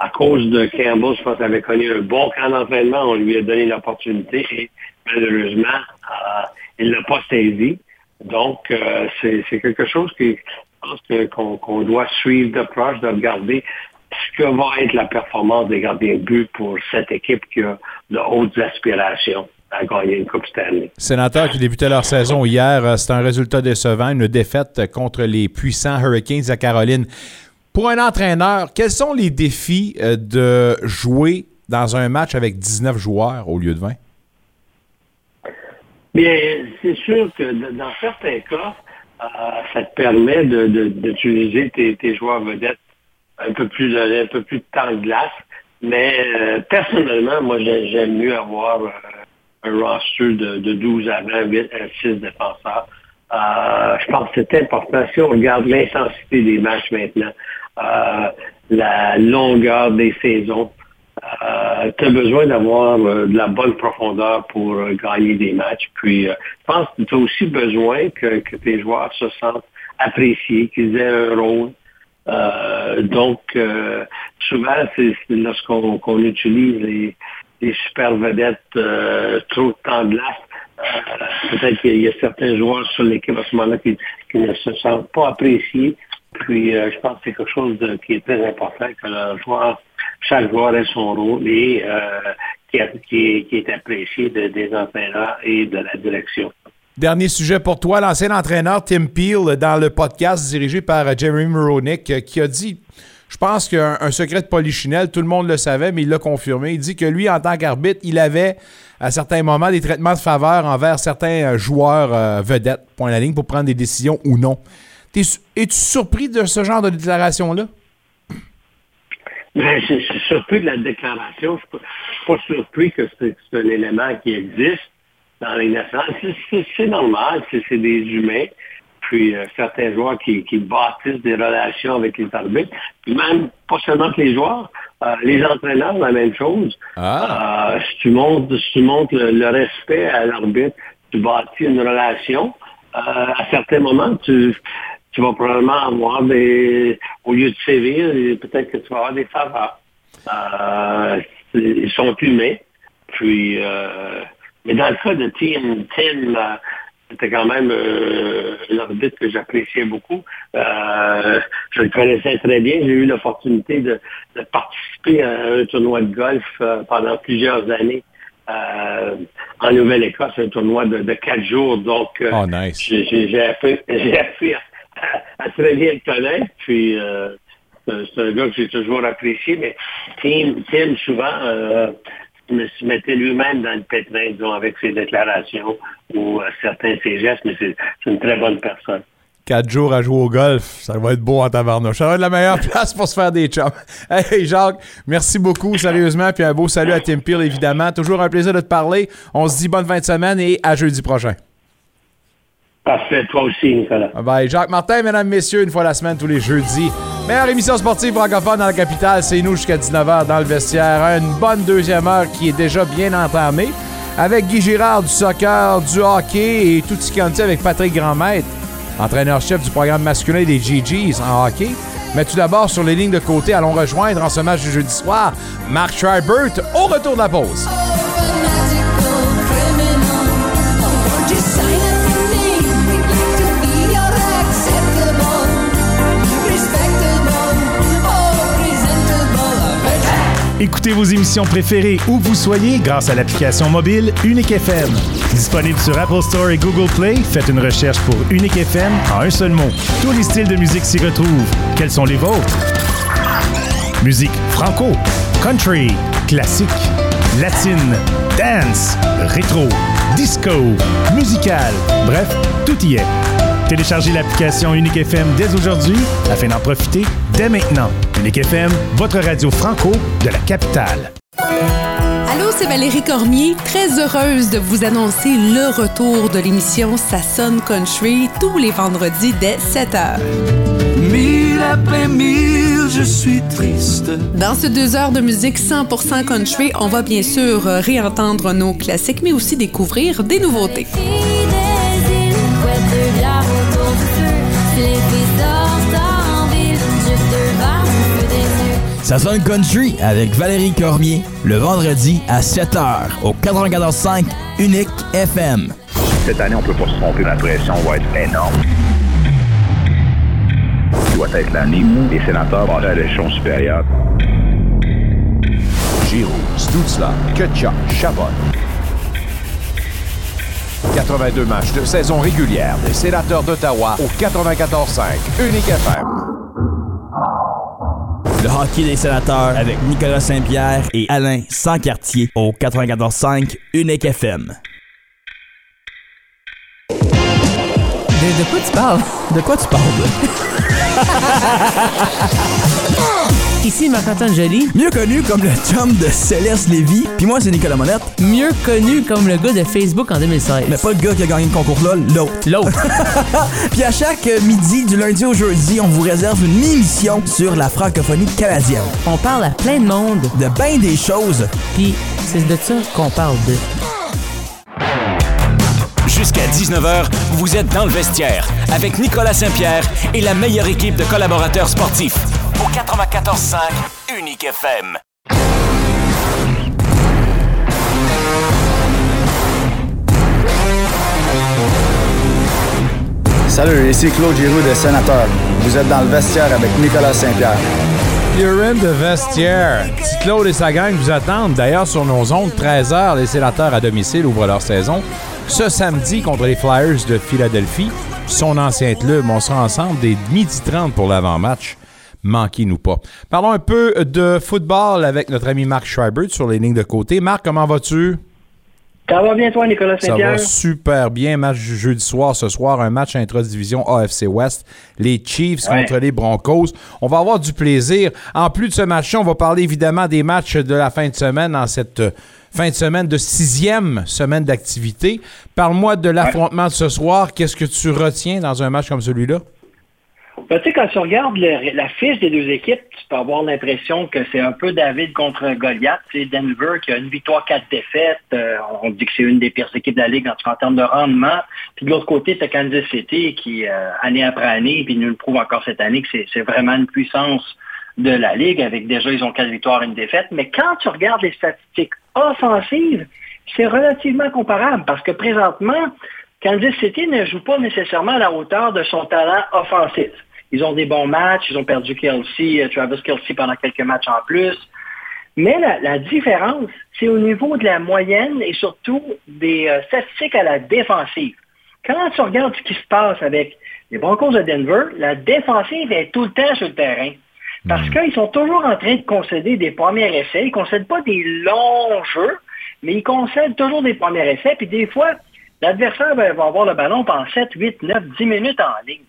à cause de Campbell, je pense qu'il avait connu un bon camp d'entraînement. On lui a donné l'opportunité et malheureusement, euh, il l'a pas saisi. Donc, euh, c'est quelque chose qui, je pense qu'on doit suivre de proche, de regarder ce que va être la performance des gardiens de but pour cette équipe qui a de hautes aspirations à gagner une Coupe Stanley. Sénateur qui débutait leur saison hier, euh, c'est un résultat décevant, une défaite contre les puissants Hurricanes à Caroline. Pour un entraîneur, quels sont les défis euh, de jouer dans un match avec 19 joueurs au lieu de 20? Bien, c'est sûr que dans certains cas, euh, ça te permet d'utiliser tes, joueurs vedettes un peu plus un peu plus de temps de glace. Mais euh, personnellement, moi, j'aime mieux avoir un roster de, 12 avant, 8, 6 défenseurs. je pense que c'est important. Si on regarde l'intensité des matchs maintenant, euh, la longueur des saisons. Euh, tu as besoin d'avoir euh, de la bonne profondeur pour gagner des matchs. Puis, je pense que tu as aussi besoin que, tes joueurs se sentent appréciés, qu'ils aient un rôle. donc, souvent, c'est lorsqu'on utilise les, super vedettes trop de temps de glace, peut-être qu'il y a certains joueurs sur l'équipe à ce moment-là qui, ne se sentent pas appréciés. Puis, euh, je pense que c'est quelque chose qui est très important, que le joueur, chaque joueur ait son rôle et euh, qui, est apprécié des entraîneurs et de la direction. Dernier sujet pour toi, l'ancien entraîneur Tim Peel, dans le podcast dirigé par euh, Jeremy Moronick, qui a dit, je pense qu'un secret de polichinelle, tout le monde le savait, mais il l'a confirmé. Il dit que lui, en tant qu'arbitre, il avait à certains moments des traitements de faveur envers certains joueurs vedettes, point la ligne, pour prendre des décisions ou non. Es-tu surpris de ce genre de déclaration-là? Ben, je, suis surpris de la déclaration. Je ne suis pas surpris que c'est un élément qui existe dans les nationales. C'est normal, c'est des humains. Puis euh, certains joueurs qui, bâtissent des relations avec les arbitres. Puis même, pas seulement que les joueurs, euh, les entraîneurs, la même chose. Ah. Euh, si tu montres, tu montres le respect à l'arbitre, tu bâtis une relation. à certains moments, tu, tu vas probablement avoir des, au lieu de sévir, peut-être que tu vas avoir des faveurs. Euh, ils sont humains. Puis, euh, mais dans le cas de Tim, Tim, euh, c'était quand même euh, l'arbitre que j'appréciais beaucoup. Euh, je le connaissais très bien. J'ai eu l'opportunité de, de, participer à un tournoi de golf euh, pendant plusieurs années en Nouvelle-Écosse, un tournoi de, de quatre jours. Donc, oh, nice. j'ai appris, appris à, <laughs> très bien le connaître. Puis, euh, c'est un gars que j'ai toujours apprécié, mais Tim, Tim souvent, euh, se mettait lui-même dans le pétrin, disons, avec ses déclarations ou euh, certains de ses gestes, mais c'est une très bonne personne. Quatre jours à jouer au golf, ça va être beau en tabarnouche. Ça va être la meilleure <laughs> place pour se faire des chums. <laughs> Hey Jacques, merci beaucoup, sérieusement, puis un beau salut à Tim Peel, évidemment. Toujours un plaisir de te parler. On se dit bonne fin de semaine et à jeudi prochain. Parfait, toi aussi, Nicolas. Bye. Jacques Martin, mesdames, messieurs, une fois la semaine, tous les jeudis. Meilleure émission sportive francophone dans la capitale, c'est nous jusqu'à 19h dans le vestiaire. Une bonne deuxième heure qui est déjà bien entamée. Avec Guy Girard du soccer, du hockey et tout ce qui avec Patrick Grandmaître, entraîneur-chef du programme masculin des GGs en hockey. Mais tout d'abord, sur les lignes de côté, allons rejoindre en ce match du jeudi soir Mark Schreibert au retour de la pause. Écoutez vos émissions préférées où vous soyez grâce à l'application mobile Unique FM. Disponible sur Apple Store et Google Play, faites une recherche pour Unique FM en un seul mot. Tous les styles de musique s'y retrouvent. Quels sont les vôtres? Musique franco, country, classique, latine, dance, rétro, disco, musical, bref, tout y est. Téléchargez l'application Unique FM dès aujourd'hui afin d'en profiter dès maintenant. Unique FM, votre radio franco de la capitale. Allô, c'est Valérie Cormier, très heureuse de vous annoncer le retour de l'émission Ça sonne country tous les vendredis dès 7h. Mille après mille, je suis triste. Dans ce deux heures de musique 100% country, on va bien sûr réentendre nos classiques, mais aussi découvrir des nouveautés. Ça sonne country avec Valérie Cormier, le vendredi à 7h au 94.5 Unique FM. Cette année, on peut pas se tromper, la pression va être énorme. doit être l'année où les sénateurs vont aller à l'échelon supérieur. Giroux, Stutzla, Kutchuk, Chabot. 82 matchs de saison régulière des sénateurs d'Ottawa au 94.5 Unique FM. Le hockey des sénateurs avec Nicolas Saint-Pierre et Alain Sancartier au 94.5 Unique FM. De, de quoi tu parles? De quoi tu parles? <laughs> Ici Marc-Antoine Joly. Mieux connu comme le chum de Céleste Lévy. Puis moi, c'est Nicolas Monette. Mieux connu comme le gars de Facebook en 2016. Mais pas le gars qui a gagné le concours-là, l'autre. L'autre. <laughs> Puis à chaque midi, du lundi au jeudi, on vous réserve une émission sur la francophonie canadienne. On parle à plein de monde. De bien des choses. Puis c'est de ça qu'on parle de. Jusqu'à 19h, vous êtes dans le vestiaire avec Nicolas Saint-Pierre et la meilleure équipe de collaborateurs sportifs. Au 94.5 Unique FM. Salut, ici Claude Giroux de Sénateur. Vous êtes dans le vestiaire avec Nicolas Saint-Pierre. You're in the vestiaire. Petit Claude et sa gang vous attendent. D'ailleurs, sur nos ondes, 13h, les sénateurs à domicile ouvrent leur saison. Ce samedi, contre les Flyers de Philadelphie, son ancien club, on sera ensemble dès midi 30 pour l'avant-match. Manquez-nous pas. Parlons un peu de football avec notre ami Marc Schreiber sur les lignes de côté. Marc, comment vas-tu? Ça va bien, toi, Nicolas Ça Saint-Pierre? va super bien. Match jeudi soir, ce soir, un match intra-division AFC West. Les Chiefs Ouais. contre les Broncos. On va avoir du plaisir. En plus de ce match on va parler évidemment des matchs de la fin de semaine en cette euh, fin de semaine de sixième semaine d'activité. Parle-moi de l'affrontement de ce soir. Qu'est-ce que tu retiens dans un match comme celui-là? Ben, tu sais, quand tu regardes le- la fiche des deux équipes, tu peux avoir l'impression que c'est un peu David contre Goliath. C'est Denver qui a une victoire, quatre défaites. Euh, on dit que c'est une des pires équipes de la Ligue en, termes de rendement. Puis de l'autre côté, c'est Kansas City qui, euh, année après année, puis nous le prouve encore cette année, que c'est vraiment une puissance de la Ligue. Avec déjà, ils ont quatre victoires et une défaite. Mais quand tu regardes les statistiques offensives, c'est relativement comparable parce que présentement, Kansas City ne joue pas nécessairement à la hauteur de son talent offensif. Ils ont des bons matchs, ils ont perdu Kelsey, euh, Travis Kelsey pendant quelques matchs en plus. Mais la, la différence, c'est au niveau de la moyenne et surtout des euh, statistiques à la défensive. Quand tu regardes ce qui se passe avec les Broncos de Denver, la défensive est tout le temps sur le terrain. Parce qu'ils sont toujours en train de concéder des premiers essais. Ils ne concèdent pas des longs jeux, mais ils concèdent toujours des premiers essais. Puis des fois, l'adversaire va avoir le ballon pendant 7, 8, 9, 10 minutes en ligne.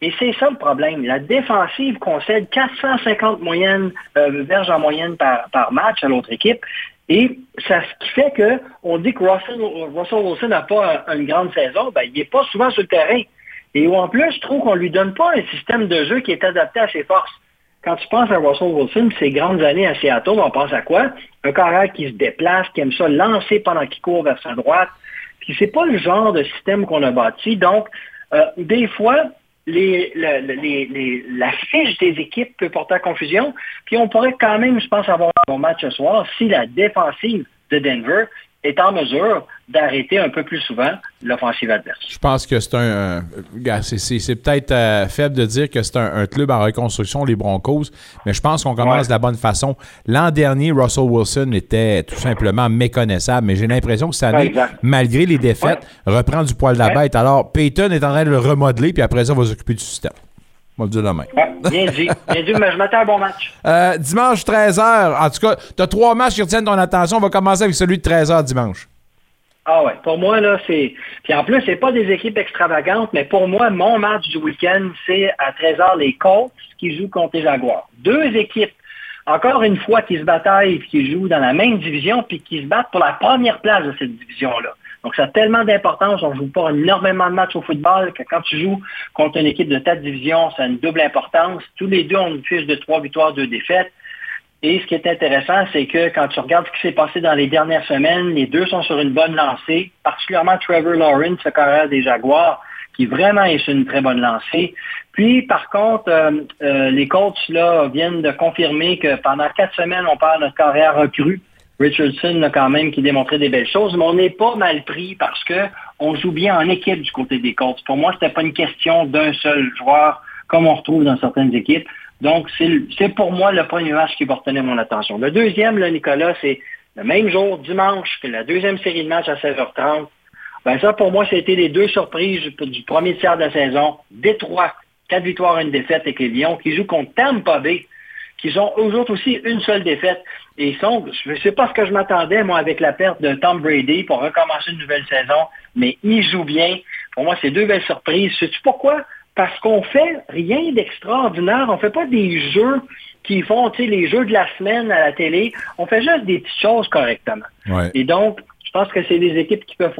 Et c'est ça le problème. La défensive concède 450 moyennes, euh, verges en moyenne par, par match à l'autre équipe. Et ça, ce qui fait que on dit que Russell, Russell Wilson n'a pas un- une grande saison, ben, il n'est pas souvent sur le terrain. Et en plus, je trouve qu'on lui donne pas un système de jeu qui est adapté à ses forces. Quand tu penses à Russell Wilson, ses grandes années à Seattle, on pense à quoi? Un carrière qui se déplace, qui aime ça lancer pendant qu'il court vers sa droite. Puis c'est pas le genre de système qu'on a bâti. Donc, euh, des fois, les, le- le- les- les- la fiche des équipes peut porter à confusion. Puis on pourrait quand même, je pense, avoir un bon match ce soir si la défensive de Denver est en mesure d'arrêter un peu plus souvent l'offensive adverse. Je pense que c'est un. euh, gars, c'est- peut-être euh, faible de dire que c'est un, un club en reconstruction, les Broncos, mais je pense qu'on commence de la bonne façon. L'an dernier, Russell Wilson était tout simplement méconnaissable, mais j'ai l'impression que cette année, malgré les défaites, reprend du poil de la bête. Alors, Peyton est en train de le remodeler, puis après ça, on va s'occuper du système. On va le dire demain. Bien dit. Bien dit, mais je m'attends à un bon match. Euh, dimanche 13h, en tout cas, tu as trois matchs qui retiennent ton attention. On va commencer avec celui de 13h dimanche. Ah ouais, pour moi, là, c'est. Puis en plus, c'est pas des équipes extravagantes, mais pour moi, mon match du week-end, c'est à 13h les Colts qui jouent contre les Jaguars. Deux équipes encore une fois qu'ils se bataillent qu'ils jouent dans la même division, puis qu'ils se battent pour la première place de cette division-là. Donc, ça a tellement d'importance. On ne joue pas énormément de matchs au football que quand tu joues contre une équipe de ta division, ça a une double importance. Tous les deux ont une fiche de trois victoires, deux défaites. Et ce qui est intéressant, c'est que quand tu regardes ce qui s'est passé dans les dernières semaines, les deux sont sur une bonne lancée, particulièrement Trevor Lawrence, le carrière des Jaguars, qui vraiment est sur une très bonne lancée. Puis, par contre, euh, euh, les coachs là, viennent de confirmer que pendant quatre semaines, on parle notre carrière recrue. Richardson a quand même qui démontrait des belles choses, mais on n'est pas mal pris parce que on joue bien en équipe du côté des Colts. Pour moi, c'était pas une question d'un seul joueur comme on retrouve dans certaines équipes. Donc, c'est pour moi le premier match qui va retenir mon attention. Le deuxième, là, Nicolas, c'est le même jour, dimanche, que la deuxième série de matchs à 16h30. Ben ça, pour moi, c'était les deux surprises du premier tiers de la saison. Détroit, quatre victoires, une défaite avec les Lions, qui jouent contre Tampa Bay, qui ont eux autres aussi une seule défaite. Et ils sont, je ne sais pas ce que je m'attendais, moi, avec la perte de Tom Brady pour recommencer une nouvelle saison, mais ils jouent bien. Pour moi, c'est deux belles surprises. Sais-tu pourquoi? Parce qu'on fait rien d'extraordinaire. On fait pas des jeux qui font, les jeux de la semaine à la télé. On fait juste des petites choses correctement. Et donc, je pense que c'est des équipes qui peuvent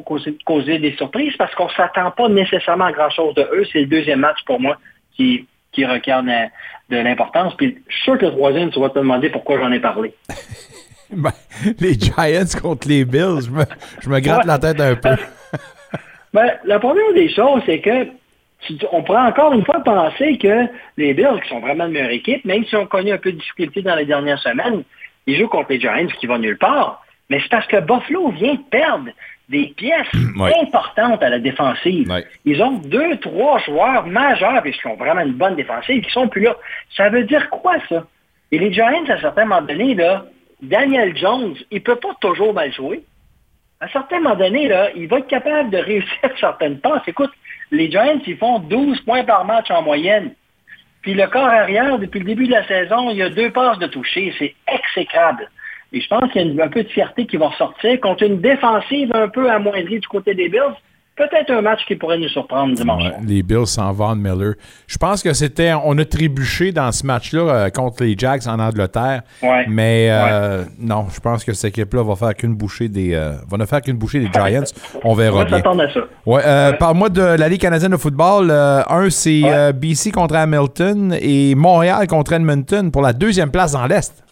causer, des surprises parce qu'on ne s'attend pas nécessairement à grand-chose de eux. C'est le deuxième match pour moi qui, qui requiert de, l'importance. Puis je suis sûr que le troisième, tu vas te demander pourquoi j'en ai parlé. <laughs> Ben, les Giants contre les Bills, je me, gratte la tête un peu. <laughs> ben, la première des choses, c'est que on pourrait encore une fois penser que les Bills, qui sont vraiment une meilleure équipe, même si on connu un peu de difficulté dans les dernières semaines, ils jouent contre les Giants qui vont nulle part. Mais c'est parce que Buffalo vient de perdre des pièces <clears throat> importantes à la défensive. Ils ont deux, trois joueurs majeurs, puisqu'ils ont vraiment une bonne défensive, qui sont plus là. Ça veut dire quoi, ça? Et les Giants, à un certain moment donné, là, Daniel Jones, il peut pas toujours mal jouer. À un certain moment donné, là, il va être capable de réussir <laughs> certaines passes. Écoute, les Giants, ils font 12 points par match en moyenne. Puis le corps arrière, depuis le début de la saison, il y a deux passes de toucher. C'est exécrable. Et je pense qu'il y a un peu de fierté qui va ressortir contre une défensive un peu amoindrie du côté des Bills. Peut-être un match qui pourrait nous surprendre dimanche. les Bills sans Van Miller. Je pense que c'était. On a trébuché dans ce match-là euh, contre les Jacks en Angleterre. Mais euh, non, je pense que cette équipe-là va faire qu'une bouchée des. Euh, va ne faire qu'une bouchée des Giants. On verra bien. à ça. Ouais, Parle-moi de la Ligue canadienne de football. un, c'est BC contre Hamilton et Montréal contre Edmonton pour la deuxième place dans l'Est.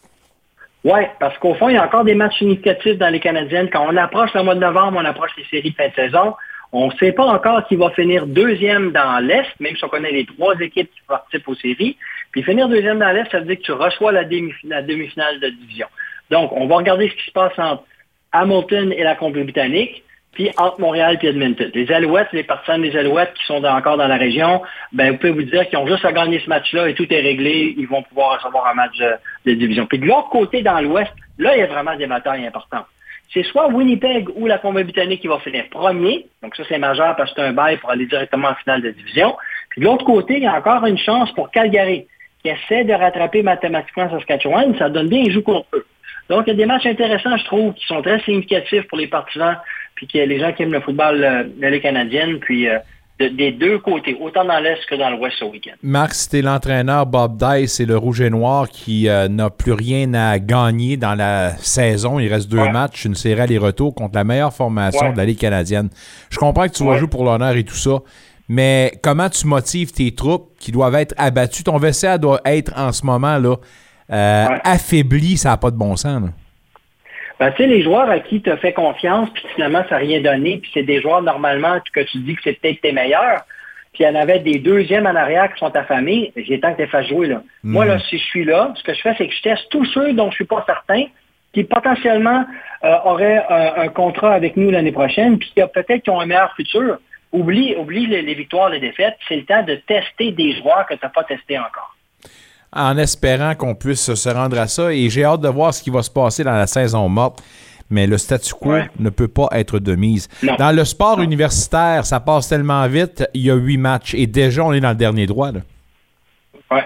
Oui, parce qu'au fond, il y a encore des matchs significatifs dans les Canadiennes. Quand on approche le mois de novembre, on approche les séries de fin de saison. On ne sait pas encore qui va finir deuxième dans l'Est, même si on connaît les trois équipes qui participent aux séries. Puis finir deuxième dans l'Est, ça veut dire que tu reçois la, demi-finale de division. Donc, on va regarder ce qui se passe entre Hamilton et la Colombie-Britannique puis entre Montréal et Edmonton. Les Alouettes, les partisans des Alouettes qui sont encore dans la région, ben, vous pouvez vous dire qu'ils ont juste à gagner ce match-là et tout est réglé. Ils vont pouvoir recevoir un match de, division. Puis de l'autre côté, dans l'Ouest, là, il y a vraiment des batailles importantes. C'est soit Winnipeg ou la Colombie-Britannique qui va finir premier. Donc ça, c'est majeur parce que c'est un bail pour aller directement en finale de division. Puis de l'autre côté, il y a encore une chance pour Calgary, qui essaie de rattraper mathématiquement Saskatchewan. Ça donne bien, ils jouent contre eux. Donc, il y a des matchs intéressants, je trouve, qui sont très significatifs pour les partisans, puis a les gens qui aiment le football euh, de la canadienne, puis euh, des deux côtés, autant dans l'Est que dans l'Ouest ce week-end. Marc, c'était l'entraîneur Bob Dice et le Rouge et Noir qui euh, n'a plus rien à gagner dans la saison. Il reste deux matchs, une série aller-retour contre la meilleure formation de la Ligue canadienne. Je comprends que tu vas jouer pour l'honneur et tout ça, mais comment tu motives tes troupes qui doivent être abattues? Ton vestiaire doit être en ce moment là euh, affaibli, ça n'a pas de bon sens. Ben, tu sais, les joueurs à qui tu as fait confiance, puis finalement, ça n'a rien donné, puis c'est des joueurs, normalement, que tu dis que c'est peut-être tes meilleurs, puis il y en avait des deuxièmes en arrière qui sont affamés, j'ai tant que tu fait jouer, là. Moi, là, si je suis là, ce que je fais, c'est que je teste tous ceux dont je suis pas certain, qui potentiellement euh, auraient un, contrat avec nous l'année prochaine, puis qui peut-être qui ont un meilleur futur. Oublie, oublie les, les victoires, les défaites. C'est le temps de tester des joueurs que tu n'as pas testés encore en espérant qu'on puisse se rendre à ça. Et j'ai hâte de voir ce qui va se passer dans la saison morte. Mais le statu quo ne peut pas être de mise. Dans le sport universitaire, ça passe tellement vite. Il y a huit matchs et déjà, on est dans le dernier droit. Là.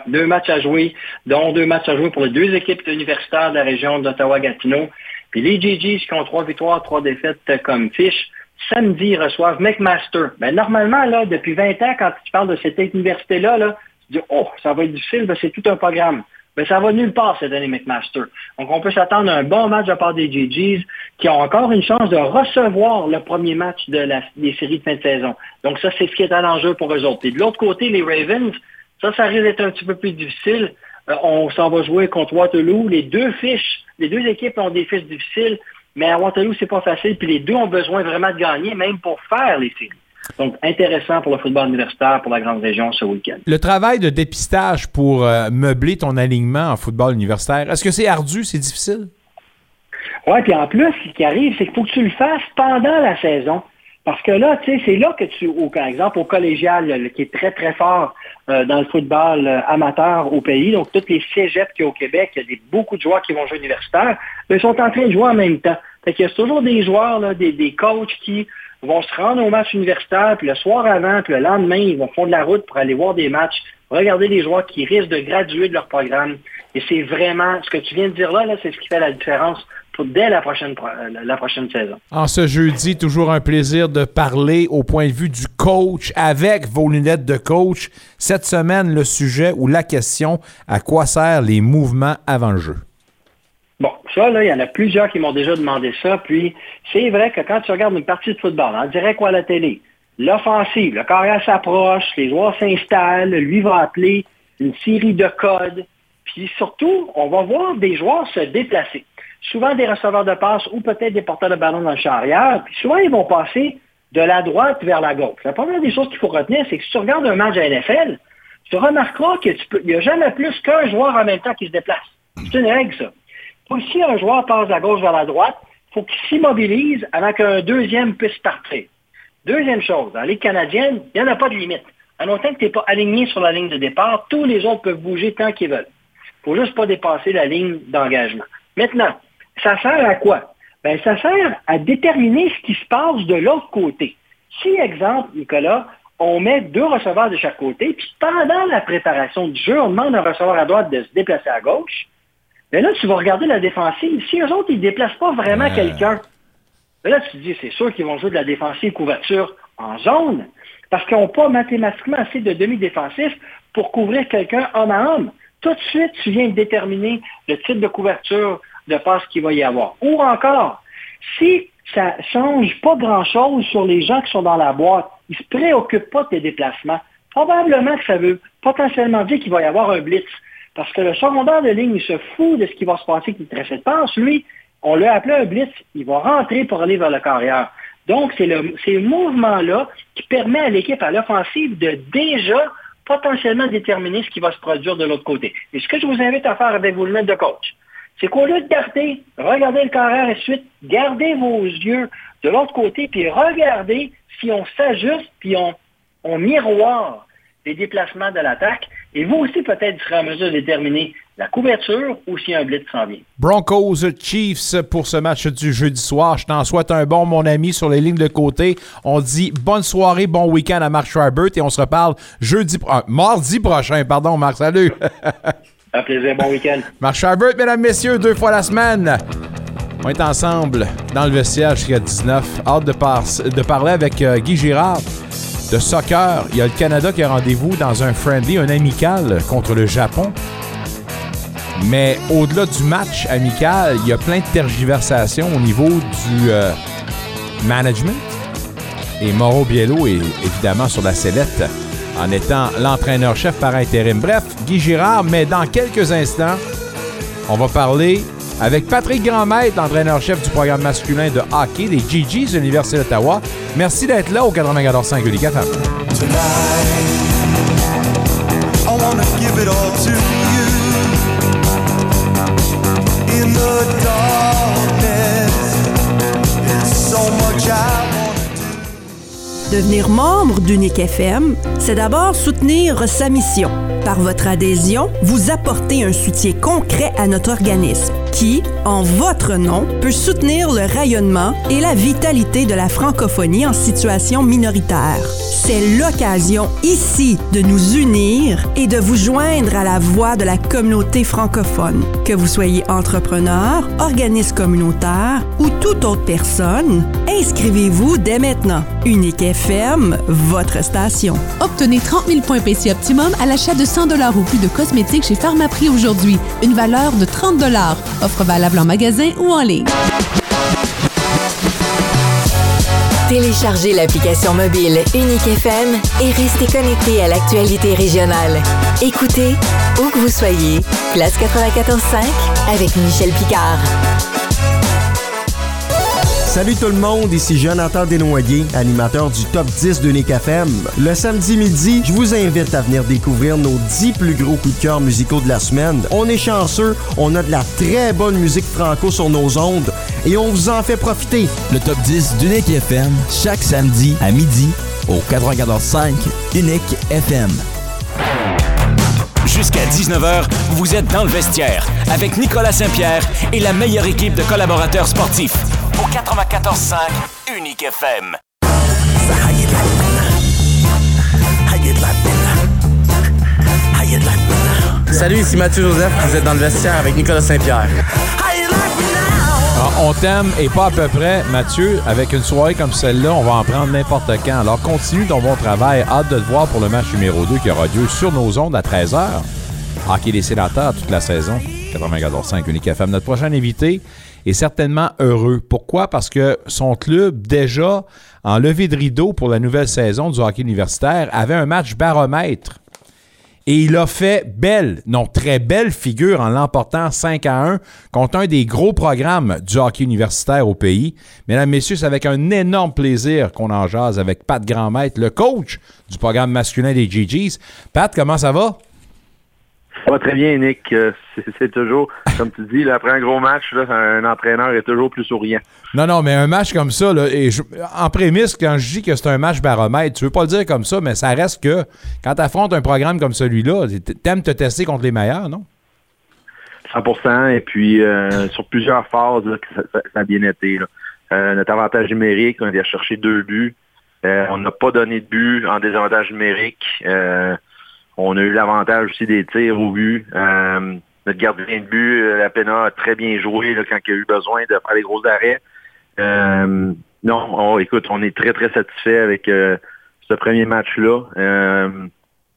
deux matchs à jouer, dont deux matchs à jouer pour les deux équipes universitaires de la région d'Ottawa-Gatineau. Puis les GGs qui ont trois victoires, trois défaites comme fiche, samedi, reçoivent McMaster. Ben, normalement, là, depuis 20 ans, quand tu parles de cette université-là, là, dis, oh, ça va être difficile, ben, c'est tout un programme. mais ça va nulle part cette année McMaster. Donc, on peut s'attendre à un bon match de part des GGs qui ont encore une chance de recevoir le premier match de la, des séries de fin de saison. Donc, ça, c'est ce qui est à l'enjeu pour eux autres. Et de l'autre côté, les Ravens, ça, ça risque d'être un petit peu plus difficile. Euh, on s'en va jouer contre Waterloo. Les deux fiches, les deux équipes ont des fiches difficiles, mais à Waterloo, c'est pas facile. Puis les deux ont besoin vraiment de gagner, même pour faire les séries. Donc, intéressant pour le football universitaire, pour la grande région ce week-end. Le travail de dépistage pour euh, meubler ton alignement en football universitaire, est-ce que c'est ardu, c'est difficile? Oui, puis en plus, ce qui arrive, c'est qu'il faut que tu le fasses pendant la saison. Parce que là, tu sais, c'est là que tu, au, par exemple, au collégial, qui est très, très fort euh, dans le football euh, amateur au pays, donc tous les cégeps qu'il y a au Québec, il y a des, beaucoup de joueurs qui vont jouer universitaire, mais ils sont en train de jouer en même temps. Fait qu'il y a toujours des joueurs, là, des, des coachs qui vont se rendre au match universitaire, puis le soir avant, puis le lendemain, ils vont faire de la route pour aller voir des matchs, regarder les joueurs qui risquent de graduer de leur programme. Et c'est vraiment, ce que tu viens de dire là, c'est ce qui fait la différence pour, dès la prochaine, la prochaine saison. En ce jeudi, toujours un plaisir de parler au point de vue du coach avec vos lunettes de coach. Cette semaine, le sujet ou la question, à quoi servent les mouvements avant le jeu? Bon, ça, là, il y en a plusieurs qui m'ont déjà demandé ça. Puis, c'est vrai que quand tu regardes une partie de football, en direct ou à la télé, l'offensive, le carrière s'approche, les joueurs s'installent, lui va appeler une série de codes. Puis surtout, on va voir des joueurs se déplacer. Souvent des receveurs de passe ou peut-être des porteurs de ballon dans le champ arrière. Puis souvent, ils vont passer de la droite vers la gauche. La première des choses qu'il faut retenir, c'est que si tu regardes un match à NFL, tu remarqueras qu'il n'y a jamais plus qu'un joueur en même temps qui se déplace. C'est une règle, ça si un joueur passe de la gauche vers la droite, il faut qu'il s'immobilise avant qu'un deuxième puisse partir. Deuxième chose, dans les Canadiennes, il n'y en a pas de limite. En autant que tu n'es pas aligné sur la ligne de départ, tous les autres peuvent bouger tant qu'ils veulent. Il faut juste pas dépasser la ligne d'engagement. Maintenant, ça sert à quoi? Ben, ça sert à déterminer ce qui se passe de l'autre côté. Si, exemple, Nicolas, on met deux receveurs de chaque côté, puis pendant la préparation du jeu, on demande à un receveur à droite de se déplacer à gauche, mais là, tu vas regarder la défensive. Si eux autres, ils ne déplacent pas vraiment quelqu'un, là, tu te dis, c'est sûr qu'ils vont jouer de la défensive couverture en zone, parce qu'ils n'ont pas mathématiquement assez de demi-défensifs pour couvrir quelqu'un homme à homme. Tout de suite, tu viens de déterminer le type de couverture de passe qu'il va y avoir. Ou encore, si ça change pas grand-chose sur les gens qui sont dans la boîte, ils ne se préoccupent pas de tes déplacements, probablement que ça veut potentiellement dire qu'il va y avoir un blitz. Parce que le secondaire de ligne, il se fout de ce qui va se passer qui très cette passe. Lui, on l'a appelé un blitz, il va rentrer pour aller vers le carrière. Donc, c'est le, ces mouvements-là qui permet à l'équipe à l'offensive de déjà potentiellement déterminer ce qui va se produire de l'autre côté. Et ce que je vous invite à faire avec vos lunettes de coach, c'est qu'au lieu de garder, regardez le carrière et suite, gardez vos yeux de l'autre côté, puis regardez si on s'ajuste, puis on, on miroir les déplacements de l'attaque. Et vous aussi, peut-être, serez en mesure de déterminer la couverture ou si un blitz s'en vient. Broncos Chiefs pour ce match du jeudi soir. Je t'en souhaite un bon, mon ami, sur les lignes de côté. On dit bonne soirée, bon week-end à Marc Schreiber et on se reparle jeudi, ah, mardi prochain. Pardon, Marc, salut. <laughs> un plaisir, bon week-end. <laughs> Marc Schreiber, mesdames, messieurs, deux fois la semaine. On est ensemble dans le vestiaire jusqu'à 19. Hâte de, de parler avec euh, Guy Girard de soccer. Il y a le Canada qui a rendez-vous dans un friendly, un amical contre le Japon. Mais au-delà du match amical, il y a plein de tergiversations au niveau du euh, management. Et Mauro Biello est évidemment sur la sellette en étant l'entraîneur-chef par intérim. Bref, Guy Girard, mais dans quelques instants, on va parler avec Patrick Grandmaître, l'entraîneur-chef du programme masculin de hockey des GGs de l'Université d'Ottawa. Merci d'être là au 94.5 Unique FM. Devenir membre d'Unique FM, c'est d'abord soutenir sa mission. Par votre adhésion, vous apportez un soutien concret à notre organisme qui, en votre nom, peut soutenir le rayonnement et la vitalité de la francophonie en situation minoritaire. C'est l'occasion ici de nous unir et de vous joindre à la voix de la communauté francophone. Que vous soyez entrepreneur, organisme communautaire ou toute autre personne, inscrivez-vous dès maintenant. Unique FM, votre station. Obtenez 30 000 points PC Optimum à l'achat de 100 ou plus de cosmétiques chez Pharmaprix aujourd'hui. Une valeur de 30 En magasin ou en ligne. Téléchargez l'application mobile Unique FM et restez connecté à l'actualité régionale. Écoutez, où que vous soyez, Place 94.5 avec Michel Picard. Salut tout le monde, ici Jonathan Desnoyers, animateur du Top 10 de Nick FM. Le samedi midi, je vous invite à venir découvrir nos 10 plus gros coups de cœur musicaux de la semaine. On est chanceux, on a de la très bonne musique franco sur nos ondes et on vous en fait profiter. Le Top 10 d'Unique FM, chaque samedi à midi au 94.5 Unique FM. Jusqu'à 19h, vous êtes dans le vestiaire avec Nicolas Saint-Pierre et la meilleure équipe de collaborateurs sportifs au 94.5 Unique FM. Salut, ici Mathieu Joseph, vous êtes dans le vestiaire avec Nicolas Saint-Pierre. Ah, on t'aime et pas à peu près, Mathieu. Avec une soirée comme celle-là, on va en prendre n'importe quand. Alors continue ton bon travail. Hâte de te voir pour le match numéro 2 qui aura lieu sur nos ondes à 13h. Hockey des sénateurs toute la saison. 94.5 Unique FM. Notre prochain invité est certainement heureux. Pourquoi? Parce que son club, déjà en levée de rideau pour la nouvelle saison du hockey universitaire, avait un match baromètre. Et il a fait belle, non très belle figure en l'emportant 5 à 1 contre un des gros programmes du hockey universitaire au pays. Mesdames, Messieurs, c'est avec un énorme plaisir qu'on en jase avec Pat Grandmaître, le coach du programme masculin des GGs. Pat, comment ça va? Ça va très bien, Nick. Euh, c'est toujours, comme tu dis, après un gros match, un entraîneur est toujours plus souriant. Non, non, mais un match comme ça, et en prémisse, quand je dis que c'est un match baromètre, tu veux pas le dire comme ça, mais ça reste que quand tu affrontes un programme comme celui-là, t'aimes te tester contre les meilleurs, non? 100% et puis euh, sur plusieurs phases, ça, a bien été. Euh, notre avantage numérique, on cherché chercher deux buts. on n'a pas donné de but en désavantage numérique. On a eu l'avantage aussi des tirs au but. Euh, notre gardien de but, euh, la Pena, a très bien joué quand il a eu besoin de faire les gros arrêts. Euh, non, écoute, on est très, très satisfait avec ce premier match-là.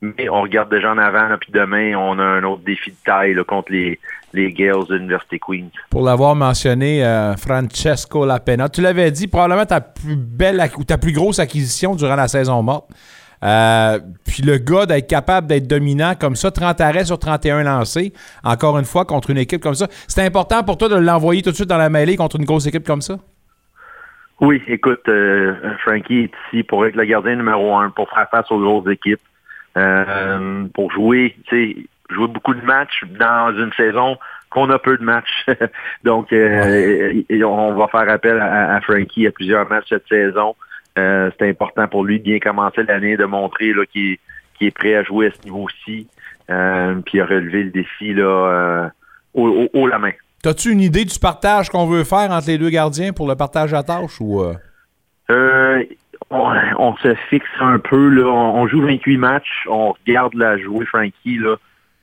mais on regarde déjà en avant, puis demain, on a un autre défi de taille contre les, Gales de l'Université Queens. Pour l'avoir mentionné, Francesco Lapena, tu l'avais dit, probablement ta plus belle ou ta plus grosse acquisition durant la saison morte. Euh, puis le gars d'être capable d'être dominant comme ça, 30 arrêts sur 31 lancés, encore une fois, contre une équipe comme ça. C'est important pour toi de l'envoyer tout de suite dans la mêlée contre une grosse équipe comme ça? Oui, écoute, euh, Frankie est ici pour être le gardien numéro un, pour faire face aux grosses équipes, euh, pour jouer, tu sais, jouer beaucoup de matchs dans une saison qu'on a peu de matchs. <laughs> Donc, on va faire appel à, à, Frankie à plusieurs matchs cette saison. Euh, c'est important pour lui de bien commencer l'année, de montrer qu'il est prêt à jouer à ce niveau-ci, euh, puis à relever le défi là, euh, haut, la main. As-tu une idée du partage qu'on veut faire entre les deux gardiens pour le partage à tâche ou on, se fixe un peu là, on, joue 28 matchs, on regarde la jouer Frankie là,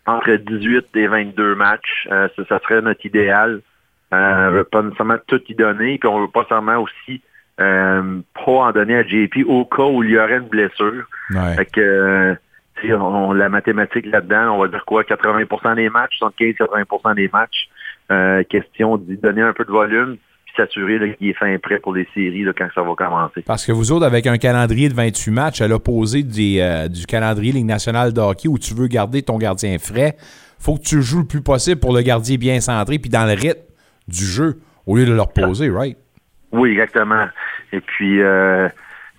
entre 18 et 22 matchs, ça, serait notre idéal. on veut pas nécessairement tout y donner, puis on veut pas seulement aussi euh, pas en donner à JP au cas où il y aurait une blessure. Fait que, euh, on, la mathématique là-dedans, on va dire quoi, 80% des matchs, 75-80% des matchs. Euh, question d'y donner un peu de volume puis s'assurer qu'il est fin prêt pour les séries quand ça va commencer. Parce que vous autres, avec un calendrier de 28 matchs à l'opposé du calendrier Ligue nationale de hockey où tu veux garder ton gardien frais, faut que tu joues le plus possible pour le gardien bien centré puis dans le rythme du jeu au lieu de le reposer, right? Oui, exactement. Et puis, euh,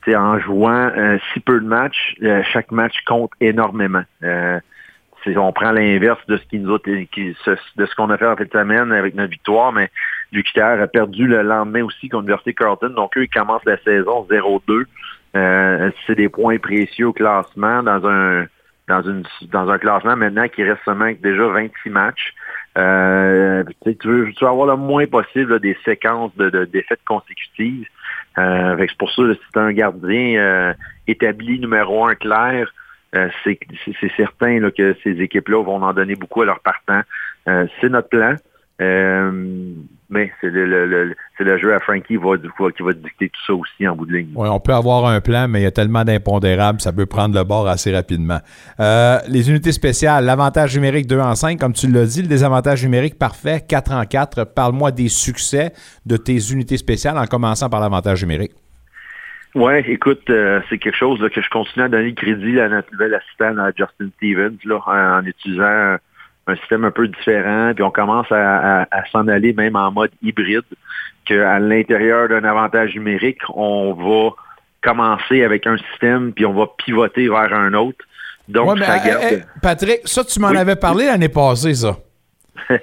en jouant euh, si peu de matchs, euh, chaque match compte énormément. Euh, on prend l'inverse de ce qui nous a, de ce qu'on a fait en de semaine avec notre victoire, mais Duquitaire a perdu le lendemain aussi contre l'Université Carleton. Donc, eux, ils commencent la saison 0-2. Euh, c'est des points précieux au classement dans un dans une dans un classement maintenant qui reste seulement déjà 26 matchs. Euh, tu, tu veux, tu veux avoir le moins possible là, des séquences de, de défaites consécutives. Euh, c'est pour ça, là, si c'est un gardien euh, établi numéro un clair, euh, c'est c'est certain là, que ces équipes-là vont en donner beaucoup à leurs partants. Euh, c'est notre plan. Euh, mais c'est le, le- le- c'est le jeu à Frankie va, qui va dicter tout ça aussi en bout de ligne. Ouais, on peut avoir un plan, mais il y a tellement d'impondérables, ça peut prendre le bord assez rapidement. Euh, les unités spéciales, l'avantage numérique 2 en 5, comme tu l'as dit, le désavantage numérique parfait, 4 en 4. Parle-moi des succès de tes unités spéciales en commençant par l'avantage numérique. Ouais, écoute, euh, c'est quelque chose là, que je continue à donner le crédit à notre nouvel assistant à Justin Stevens là, en, en utilisant un, système un peu différent, puis on commence à, à- à s'en aller même en mode hybride, qu'à l'intérieur d'un avantage numérique, on va commencer avec un système, puis on va pivoter vers un autre. Donc, Ouais, mais, ça euh, garde... euh, Patrick, ça, tu m'en Oui. avais parlé l'année passée, ça. <laughs>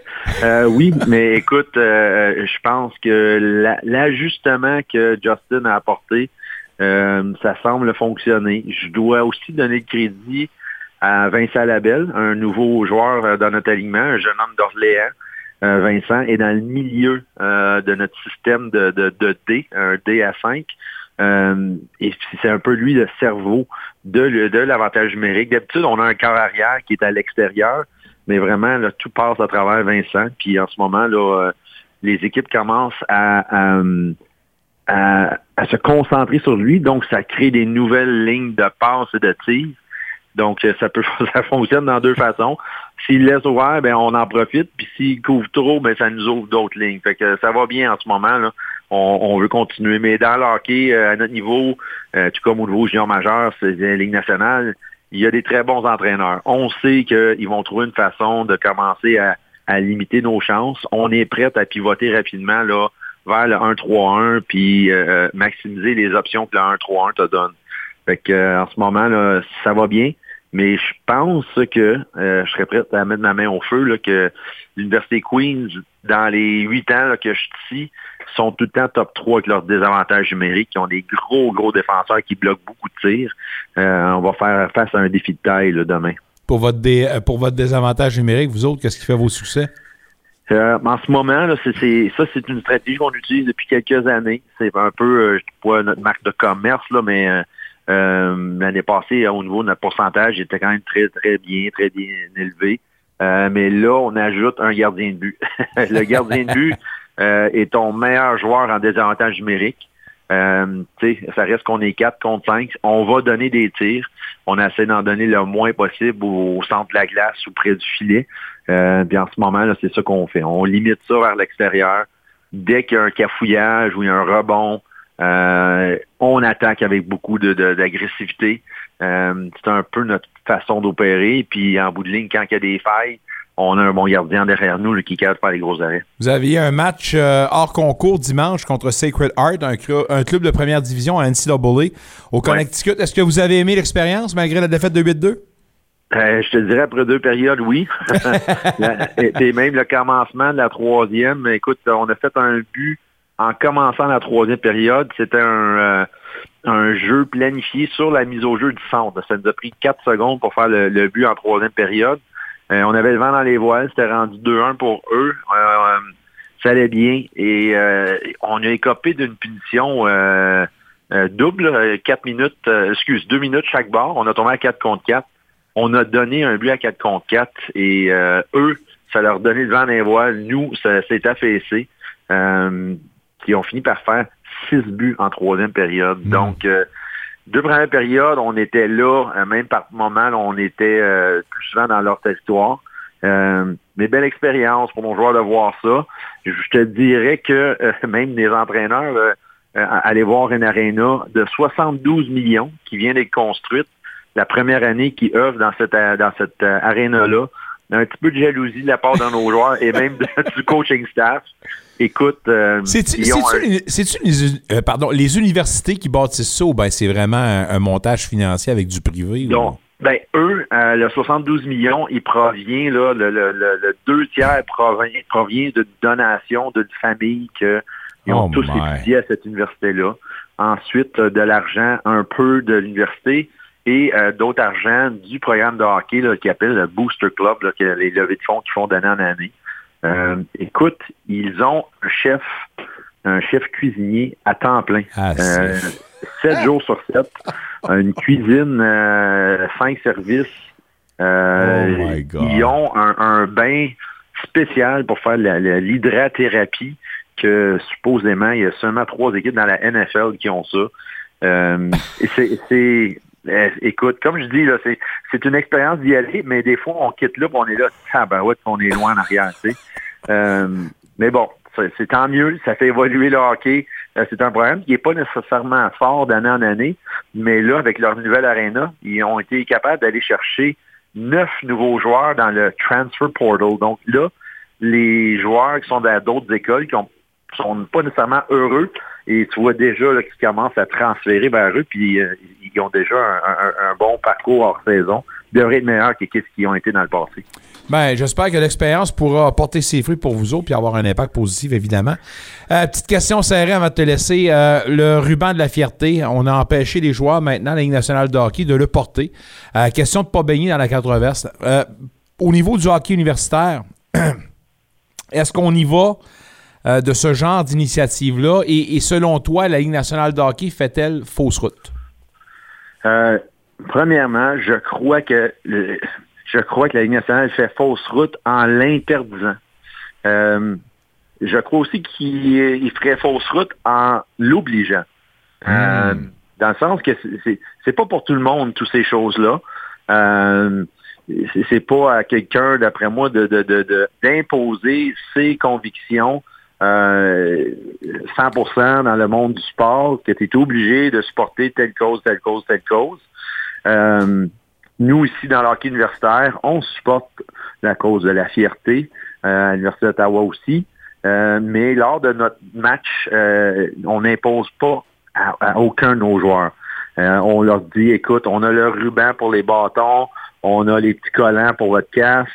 Euh, oui, mais écoute, euh, je pense que la- l'ajustement que Justin a apporté, euh, ça semble fonctionner. Je dois aussi donner le crédit à Vincent Labelle, un nouveau joueur euh, dans notre alignement, un jeune homme d'Orléans. Euh, Vincent est dans le milieu euh, de notre système de, de, D, un D à 5. Euh, et c'est un peu lui le cerveau de, de l'avantage numérique. D'habitude, on a un corps arrière qui est à l'extérieur, mais vraiment, là, tout passe à travers Vincent. Puis en ce moment, là, les équipes commencent à, à, à- à se concentrer sur lui. Donc, ça crée des nouvelles lignes de passe et de tir. Donc, euh, ça peut <laughs> ça fonctionne dans deux façons. S'il laisse ouvert, ben on en profite. Puis s'il couvre trop, ben ça nous ouvre d'autres lignes. Fait que ça va bien en ce moment. Là. On, on veut continuer. Mais dans le hockey, euh, à notre niveau, euh, tout comme au niveau junior majeur, c'est la Ligue nationale, il y a des très bons entraîneurs. On sait qu'ils vont trouver une façon de commencer à, à limiter nos chances. On est prêt à pivoter rapidement là, vers le 1-3-1 puis euh, maximiser les options que le 1-3-1 te donne. Fait que, euh, en ce moment, là, ça va bien. Mais je pense que euh, je serais prêt à mettre ma main au feu là, que l'Université Queens, dans les huit ans là, que je suis ici, sont tout le temps top 3 avec leurs désavantages numériques, qui ont des gros, gros défenseurs qui bloquent beaucoup de tirs. Euh, on va faire face à un défi de taille là, demain. Pour votre, dé- euh, pour votre désavantage numérique, vous autres, qu'est-ce qui fait vos succès? Euh, en ce moment, là, ça, c'est une stratégie qu'on utilise depuis quelques années. C'est un peu, euh, je pas notre marque de commerce, là, mais euh, euh, l'année passée, au niveau de notre pourcentage, il était quand même très, très bien, très bien élevé. Euh, mais là, on ajoute un gardien de but. <laughs> le gardien de but <laughs> euh, est ton meilleur joueur en désavantage numérique. Euh, tu sais, ça reste qu'on est 4 contre 5. On va donner des tirs. On essaie d'en donner le moins possible au, au centre de la glace ou près du filet. Euh, puis en ce moment, là, c'est ça qu'on fait. On limite ça vers l'extérieur. Dès qu'il y a un cafouillage ou il y a un rebond, euh, on attaque avec beaucoup de, de- d'agressivité. Euh, c'est un peu notre façon d'opérer. Puis en bout de ligne, quand il y a des failles, on a un bon gardien derrière nous qui est capable de faire les gros arrêts. Vous aviez un match euh, hors concours dimanche contre Sacred Heart, un, club de première division à NCAA au Connecticut. Est-ce que vous avez aimé l'expérience malgré la défaite de 8-2? Euh, je te dirais après deux périodes, oui. <laughs> <laughs> Et, et même le commencement de la troisième, écoute, on a fait un but en commençant la troisième période. C'était un, euh, un jeu planifié sur la mise au jeu du centre. Ça nous a pris quatre secondes pour faire le, le but en troisième période. Euh, on avait le vent dans les voiles, c'était rendu 2-1 pour eux. Euh, ça allait bien et euh, on a écopé d'une punition euh, euh, double, euh, quatre minutes, euh, excuse, deux minutes chaque bord. On a tombé à 4 contre 4. On a donné un but à 4 contre 4 et euh, eux, ça leur donnait le vent dans les voiles. Nous, ça s'est affaissé. Euh, qui ont fini par faire six buts en troisième période. Donc, euh, deux premières périodes, on était là, euh, même par moment, là, on était euh, plus souvent dans leur territoire. Euh, mais belle expérience pour nos joueurs de voir ça. Je te dirais que euh, <laughs> même les entraîneurs, aller voir une arena de 72 millions qui vient d'être construite, la première année qui œuvre dans cette, dans cette euh, arena-là, un petit peu de jalousie de la part de nos <laughs> joueurs et même de- du coaching staff. Écoute, euh, C'est-tu un- euh, pardon, les universités qui bâtissent ça ou ben c'est vraiment un, un montage financier avec du privé? ou- Donc, ben, eux, euh, le 72 millions, il provient, là, le, le- le- le deux tiers provient, provient d'une donation d'une famille que ils ont Oh tous étudié à cette université-là. Ensuite, euh, de l'argent, un peu de l'université et euh, d'autres argent du programme de hockey là, qui appelle le Booster Club, là, qui est les levées de fonds qu'ils font d'année en année. Euh, écoute, ils ont un chef, un chef cuisinier à temps plein. Ah, Euh, Sept jours sur sept. Une cuisine, euh, cinq services. Euh, Oh my God. Ils ont un, un bain spécial pour faire l'hydrathérapie que supposément, il y a seulement trois équipes dans la NFL qui ont ça. Euh, c'est, écoute, comme je dis, là, c'est, c'est une expérience d'y aller, mais des fois, on quitte là, on est là, tabarouette, puis on est loin en arrière, tu sais. Euh, mais bon, c'est, tant mieux, ça fait évoluer le hockey. Euh, c'est un problème qui n'est pas nécessairement fort d'année en année, mais là, avec leur nouvelle arena, ils ont été capables d'aller chercher neuf nouveaux joueurs dans le transfer portal. Donc là, les joueurs qui sont dans d'autres écoles, qui ont sont pas nécessairement heureux et tu vois déjà qu'ils commencent à transférer vers eux, puis euh, ils ont déjà un, bon parcours hors saison. Ils devraient être meilleurs que ce qu'ils ont été dans le passé. Ben, j'espère que l'expérience pourra porter ses fruits pour vous autres puis avoir un impact positif, évidemment. Euh, petite question serrée avant de te laisser. Euh, le ruban de la fierté, on a empêché les joueurs maintenant, la Ligue nationale de hockey, de le porter. Question de ne pas baigner dans la controverse. Au niveau du hockey universitaire, <clears throat> est-ce qu'on y va euh, de ce genre d'initiative-là? Et, et selon toi, la Ligue nationale de hockey fait-elle fausse route? Euh, premièrement, je crois que le- je crois que la Ligue nationale fait fausse route en l'interdisant. Euh, je crois aussi qu'il il ferait fausse route en l'obligeant. Euh, dans le sens que c'est- pas pour tout le monde toutes ces choses-là. C'est- pas à quelqu'un, d'après moi, de de- de- de- d'imposer ses convictions euh, 100% dans le monde du sport, que tu obligé de supporter telle cause, telle cause, telle cause. Euh, nous, ici, dans l'hockey universitaire, on supporte la cause de la fierté, euh, à l'Université d'Ottawa aussi. Euh, mais lors de notre match, euh, on n'impose pas à, à aucun de nos joueurs. Euh, on leur dit, écoute, on a le ruban pour les bâtons, on a les petits collants pour votre casse.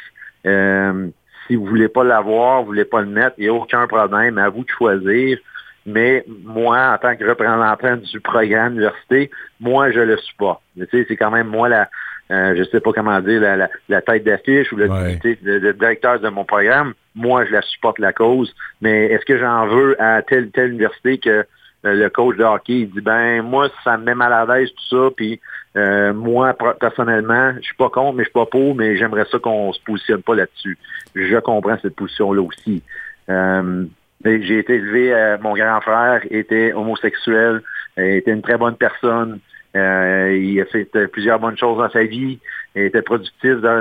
Si vous voulez pas l'avoir, vous voulez pas le mettre, il n'y a aucun problème, à vous de choisir. Mais moi, en tant que représentant du programme université, moi, je le supporte. Tu sais, c'est quand même moi la, euh, je sais pas comment dire, la, la- la tête d'affiche ou le, tu sais, le- le directeur de mon programme. Moi, je la supporte la cause. Mais est-ce que j'en veux à telle telle université que le coach de hockey il dit ben moi ça me met mal à l'aise tout ça puis euh, moi per- personnellement je suis pas contre mais je suis pas pour mais j'aimerais ça qu'on se positionne pas là-dessus. Je comprends cette position là aussi. Euh, j'ai été élevé euh, mon grand frère était homosexuel euh, était une très bonne personne Euh, il a fait euh, plusieurs bonnes choses dans sa vie il était productif dans,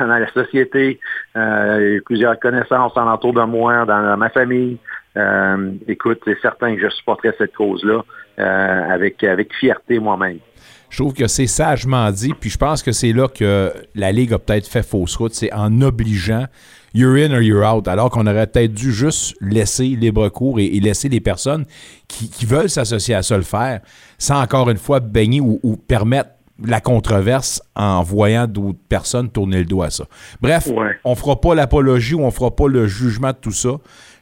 la- société euh, il a eu plusieurs connaissances en entour de moi dans ma famille euh, écoute, c'est certain que je supporterais cette cause-là euh, avec, avec fierté moi-même. Je trouve que c'est sagement dit, puis je pense que c'est là que la Ligue a peut-être fait fausse route, c'est en obligeant you're in or you're out, alors qu'on aurait peut-être dû juste laisser libre cours et, et laisser les personnes qui, qui veulent s'associer à ça le faire, sans encore une fois baigner ou, ou permettre la controverse en voyant d'autres personnes tourner le dos à ça. Bref, on fera pas l'apologie ou on fera pas le jugement de tout ça.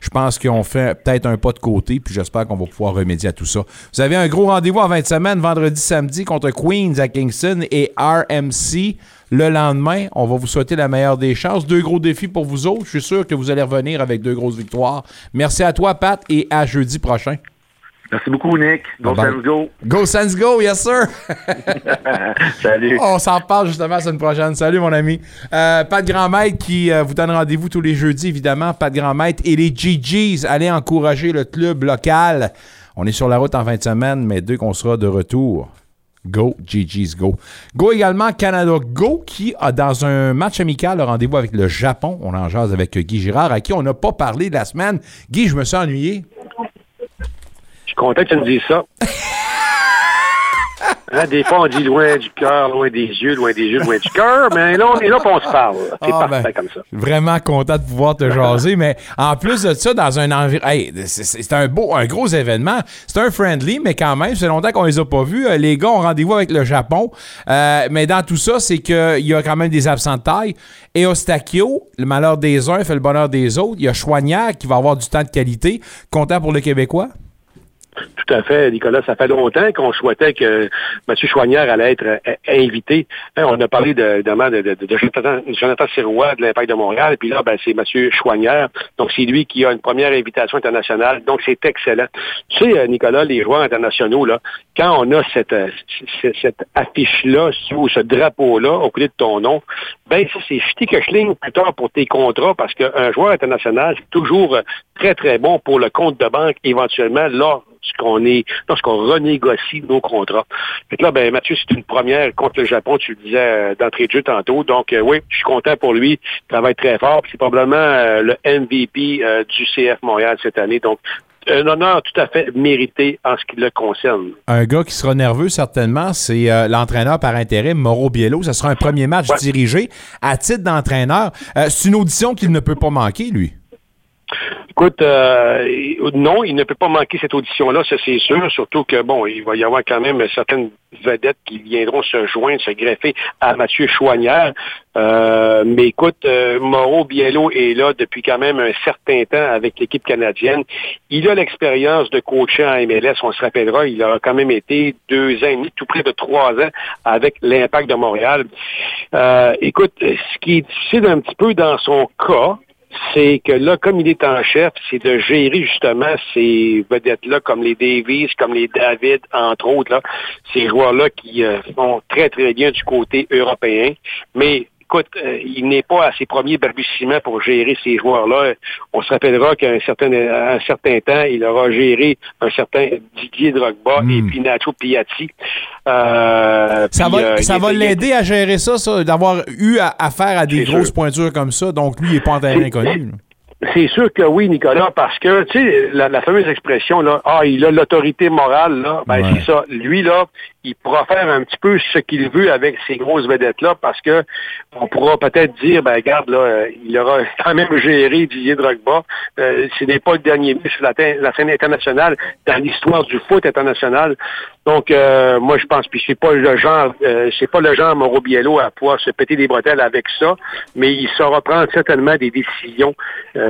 Je pense qu'on fait peut-être un pas de côté, puis j'espère qu'on va pouvoir remédier à tout ça. Vous avez un gros rendez-vous en 20 semaines, vendredi, samedi, contre Queens à Kingston et RMC le lendemain. On va vous souhaiter la meilleure des chances. Deux gros défis pour vous autres. Je suis sûr que vous allez revenir avec deux grosses victoires. Merci à toi, Pat, et à jeudi prochain. Merci beaucoup, Nick. Go. Sans Go. Go Sans Go, yes sir! <laughs> Salut. <laughs> On s'en reparle justement la semaine prochaine. Salut, mon ami. Euh, Pat Grandmaître qui euh, vous donne rendez-vous tous les jeudis, évidemment. Pat Grandmaître et les GGs. Allez encourager le club local. On est sur la route en fin de semaine, mais dès qu'on sera de retour, go, GGs, go. Go également Canada Go qui a dans un match amical le rendez-vous avec le Japon. On en jase avec Guy Girard, à qui on n'a pas parlé de la semaine. Guy, je me suis ennuyé. Content que tu me dises ça. <laughs> Hein, des fois, on dit loin du cœur, loin des yeux, loin des yeux, loin du cœur, mais là, on est là pour on se parle. C'est Ah, parfait ben, comme ça. Vraiment content de pouvoir te jaser, mais en plus de ça, dans un environnement. c'est c'est un beau, un gros événement. C'est un friendly, mais quand même, c'est longtemps qu'on les a pas vus. Euh, Les gars ont rendez-vous avec le Japon. Euh, mais dans tout ça, c'est qu'il y a quand même des absents de taille. Et Ostakio, le malheur des uns fait le bonheur des autres. Il y a Choignard qui va avoir du temps de qualité. Content pour le Québécois? Tout à fait, Nicolas. Ça fait longtemps qu'on souhaitait que M. Chouanière allait être euh, invité. Hein, on a parlé de, de, Jonathan, Jonathan Sirois de l'Impact de Montréal, puis là, ben, c'est M. Chouanière. Donc, c'est lui qui a une première invitation internationale. Donc, c'est excellent. Tu sais, euh, Nicolas, les joueurs internationaux, là, quand on a cette, euh, affiche-là, ou ce drapeau-là, au côté de ton nom, ben, ça, c'est ligne plus tard pour tes contrats, parce qu'un joueur international, c'est toujours très, très bon pour le compte de banque, éventuellement, lorsqu'on est, lorsqu'on renégocie nos contrats. Fait que là, ben, Mathieu, c'est une première contre le Japon, tu le disais euh, d'entrée de jeu tantôt. Donc, euh, oui, je suis content pour lui. Il travaille très fort. C'est probablement euh, le MVP du CF Montréal cette année. Donc, un honneur tout à fait mérité en ce qui le concerne. Un gars qui sera nerveux certainement, c'est euh, l'entraîneur par intérim, Mauro Biello. Ce sera un premier match dirigé à titre d'entraîneur. Euh, c'est une audition qu'il ne peut pas manquer, lui. Écoute, euh, non, il ne peut pas manquer cette audition-là, ça c'est sûr, surtout que, bon, il va y avoir quand même certaines vedettes qui viendront se joindre, se greffer à Mathieu Chouanière. Euh, mais écoute, euh, Mauro Biello est là depuis quand même un certain temps avec l'équipe canadienne. Il a l'expérience de coacher en MLS, on se rappellera, il a quand même été deux ans et demi, tout près de trois ans avec l'Impact de Montréal. Euh, écoute, ce qui est difficile un petit peu dans son cas, c'est que là, comme il est en chef, c'est de gérer justement ces vedettes-là, comme les Davies, comme les David, entre autres, là, ces joueurs-là qui euh, font très, très bien du côté européen. Mais écoute, euh, il n'est pas à ses premiers balbutiements pour gérer ces joueurs-là. On se rappellera qu'à un certain, à un certain temps, il aura géré un certain Didier Drogba et puis Nacho Piatti. Euh, Ça puis, va, euh, ça va l'aider à gérer ça, ça d'avoir eu affaire à des grosses sûr. pointures comme ça. Donc, lui, il n'est pas en terrain inconnu. C'est sûr que oui, Nicolas, parce que, tu sais, la, la fameuse expression, là, ah, il a l'autorité morale, là, ben, Ouais. c'est ça. Lui, là, il pourra faire un petit peu ce qu'il veut avec ces grosses vedettes-là, parce que on pourra peut-être dire, ben, regarde, là, euh, il aura <laughs> quand même géré Didier Drogba. Euh, ce n'est pas le dernier but sur la, scène internationale dans l'histoire du foot international. Donc, euh, moi, je pense, puis c'est pas le genre, c'est pas le genre Mauro Biello à pouvoir se péter des bretelles avec ça, mais il saura prendre certainement des décisions,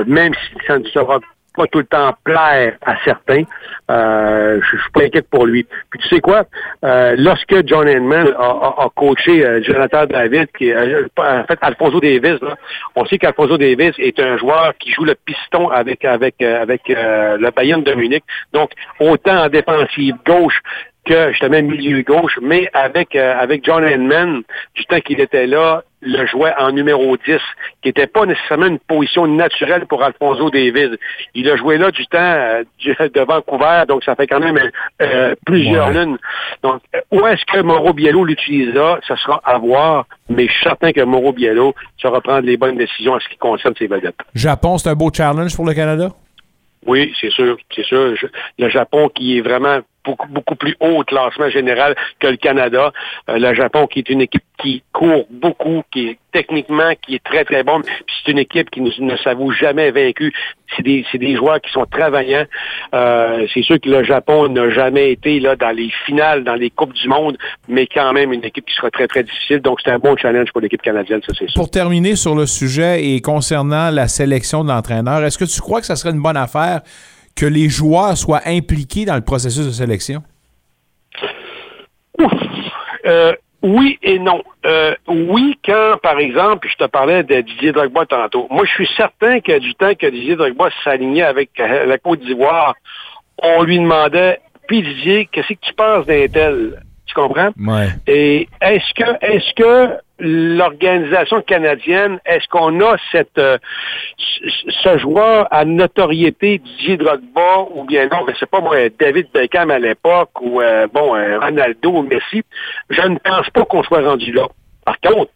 même si ça ne sera pas tout le temps plaire à certains. Euh, je, suis pas inquiète pour lui. Puis tu sais quoi? Euh, lorsque John Henman a, coaché euh, Jonathan David, qui euh, en fait Alfonso Davis, on sait qu'Alfonso Davis est un joueur qui joue le piston avec avec avec le Bayern de Munich. Donc autant en défensive gauche que justement milieu gauche, mais avec euh, avec John Henman, du temps qu'il était là, le jouait en numéro 10, qui n'était pas nécessairement une position naturelle pour Alfonso Davis. Il a joué là du temps euh, de Vancouver, donc ça fait quand même euh, plusieurs Ouais. lunes. Donc, où est-ce que Mauro Biello l'utilisera, ce sera à voir, mais je suis certain que Mauro Biello saura prendre les bonnes décisions en ce qui concerne ses vedettes. Japon, c'est un beau challenge pour le Canada? Oui, c'est sûr, c'est sûr. Je- le Japon qui est vraiment beaucoup, beaucoup plus haut au classement général que le Canada. Euh, le Japon qui est une équipe qui court beaucoup, qui est techniquement, qui est très, très bonne. Puis c'est une équipe qui ne, s'avoue jamais vaincue. C'est des, c'est des joueurs qui sont travaillants. Euh, c'est sûr que le Japon n'a jamais été là dans les finales, dans les Coupes du Monde, mais quand même une équipe qui sera très, très difficile. Donc c'est un bon challenge pour l'équipe canadienne, ça c'est sûr. Pour terminer sur le sujet et concernant la sélection de l'entraîneur, est-ce que tu crois que ça serait une bonne affaire que les joueurs soient impliqués dans le processus de sélection? Euh, oui et non. Euh, oui, quand, par exemple, je te parlais de Didier Drogba tantôt. Moi, je suis certain que du temps que Didier Drogba s'alignait avec euh, la Côte d'Ivoire, on lui demandait, puis Didier, qu'est-ce que tu penses d'un tel? Tu comprends? Ouais. Et est-ce que est-ce que l'organisation canadienne, est-ce qu'on a cette euh, ce- joueur à notoriété Didier Drogba ou bien non, mais c'est pas moi, David Beckham à l'époque ou euh, bon euh, Ronaldo ou Messi. Je ne pense pas qu'on soit rendu là. Par contre,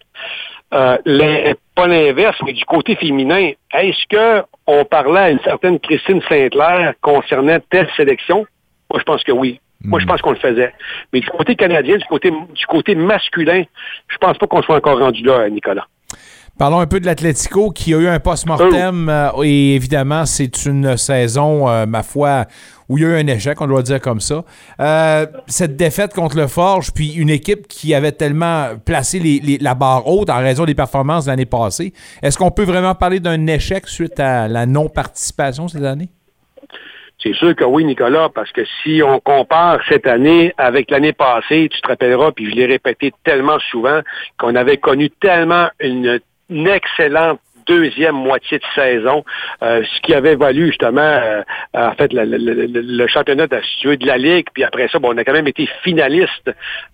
euh, l'in- pas l'inverse, mais du côté féminin, est-ce que on parlait à une certaine Christine Saint-Clair concernant telle sélection? Moi, je pense que oui. Moi, je pense qu'on le faisait. Mais du côté canadien, du côté, du côté masculin, je pense pas qu'on soit encore rendu là, Nicolas. Parlons un peu de l'Atlético qui a eu un post-mortem euh, et évidemment, c'est une saison, euh, ma foi, où il y a eu un échec, on doit dire comme ça. Euh, cette défaite contre le Forge, puis une équipe qui avait tellement placé les- les- la barre haute en raison des performances de l'année passée, est-ce qu'on peut vraiment parler d'un échec suite à la non-participation cette année? C'est sûr que oui, Nicolas, parce que si on compare cette année avec l'année passée, tu te rappelleras, puis je l'ai répété tellement souvent, qu'on avait connu tellement une, excellente deuxième moitié de saison, euh, ce qui avait valu justement euh, en fait le, championnat de, de la Ligue. Puis après ça, bon, on a quand même été finaliste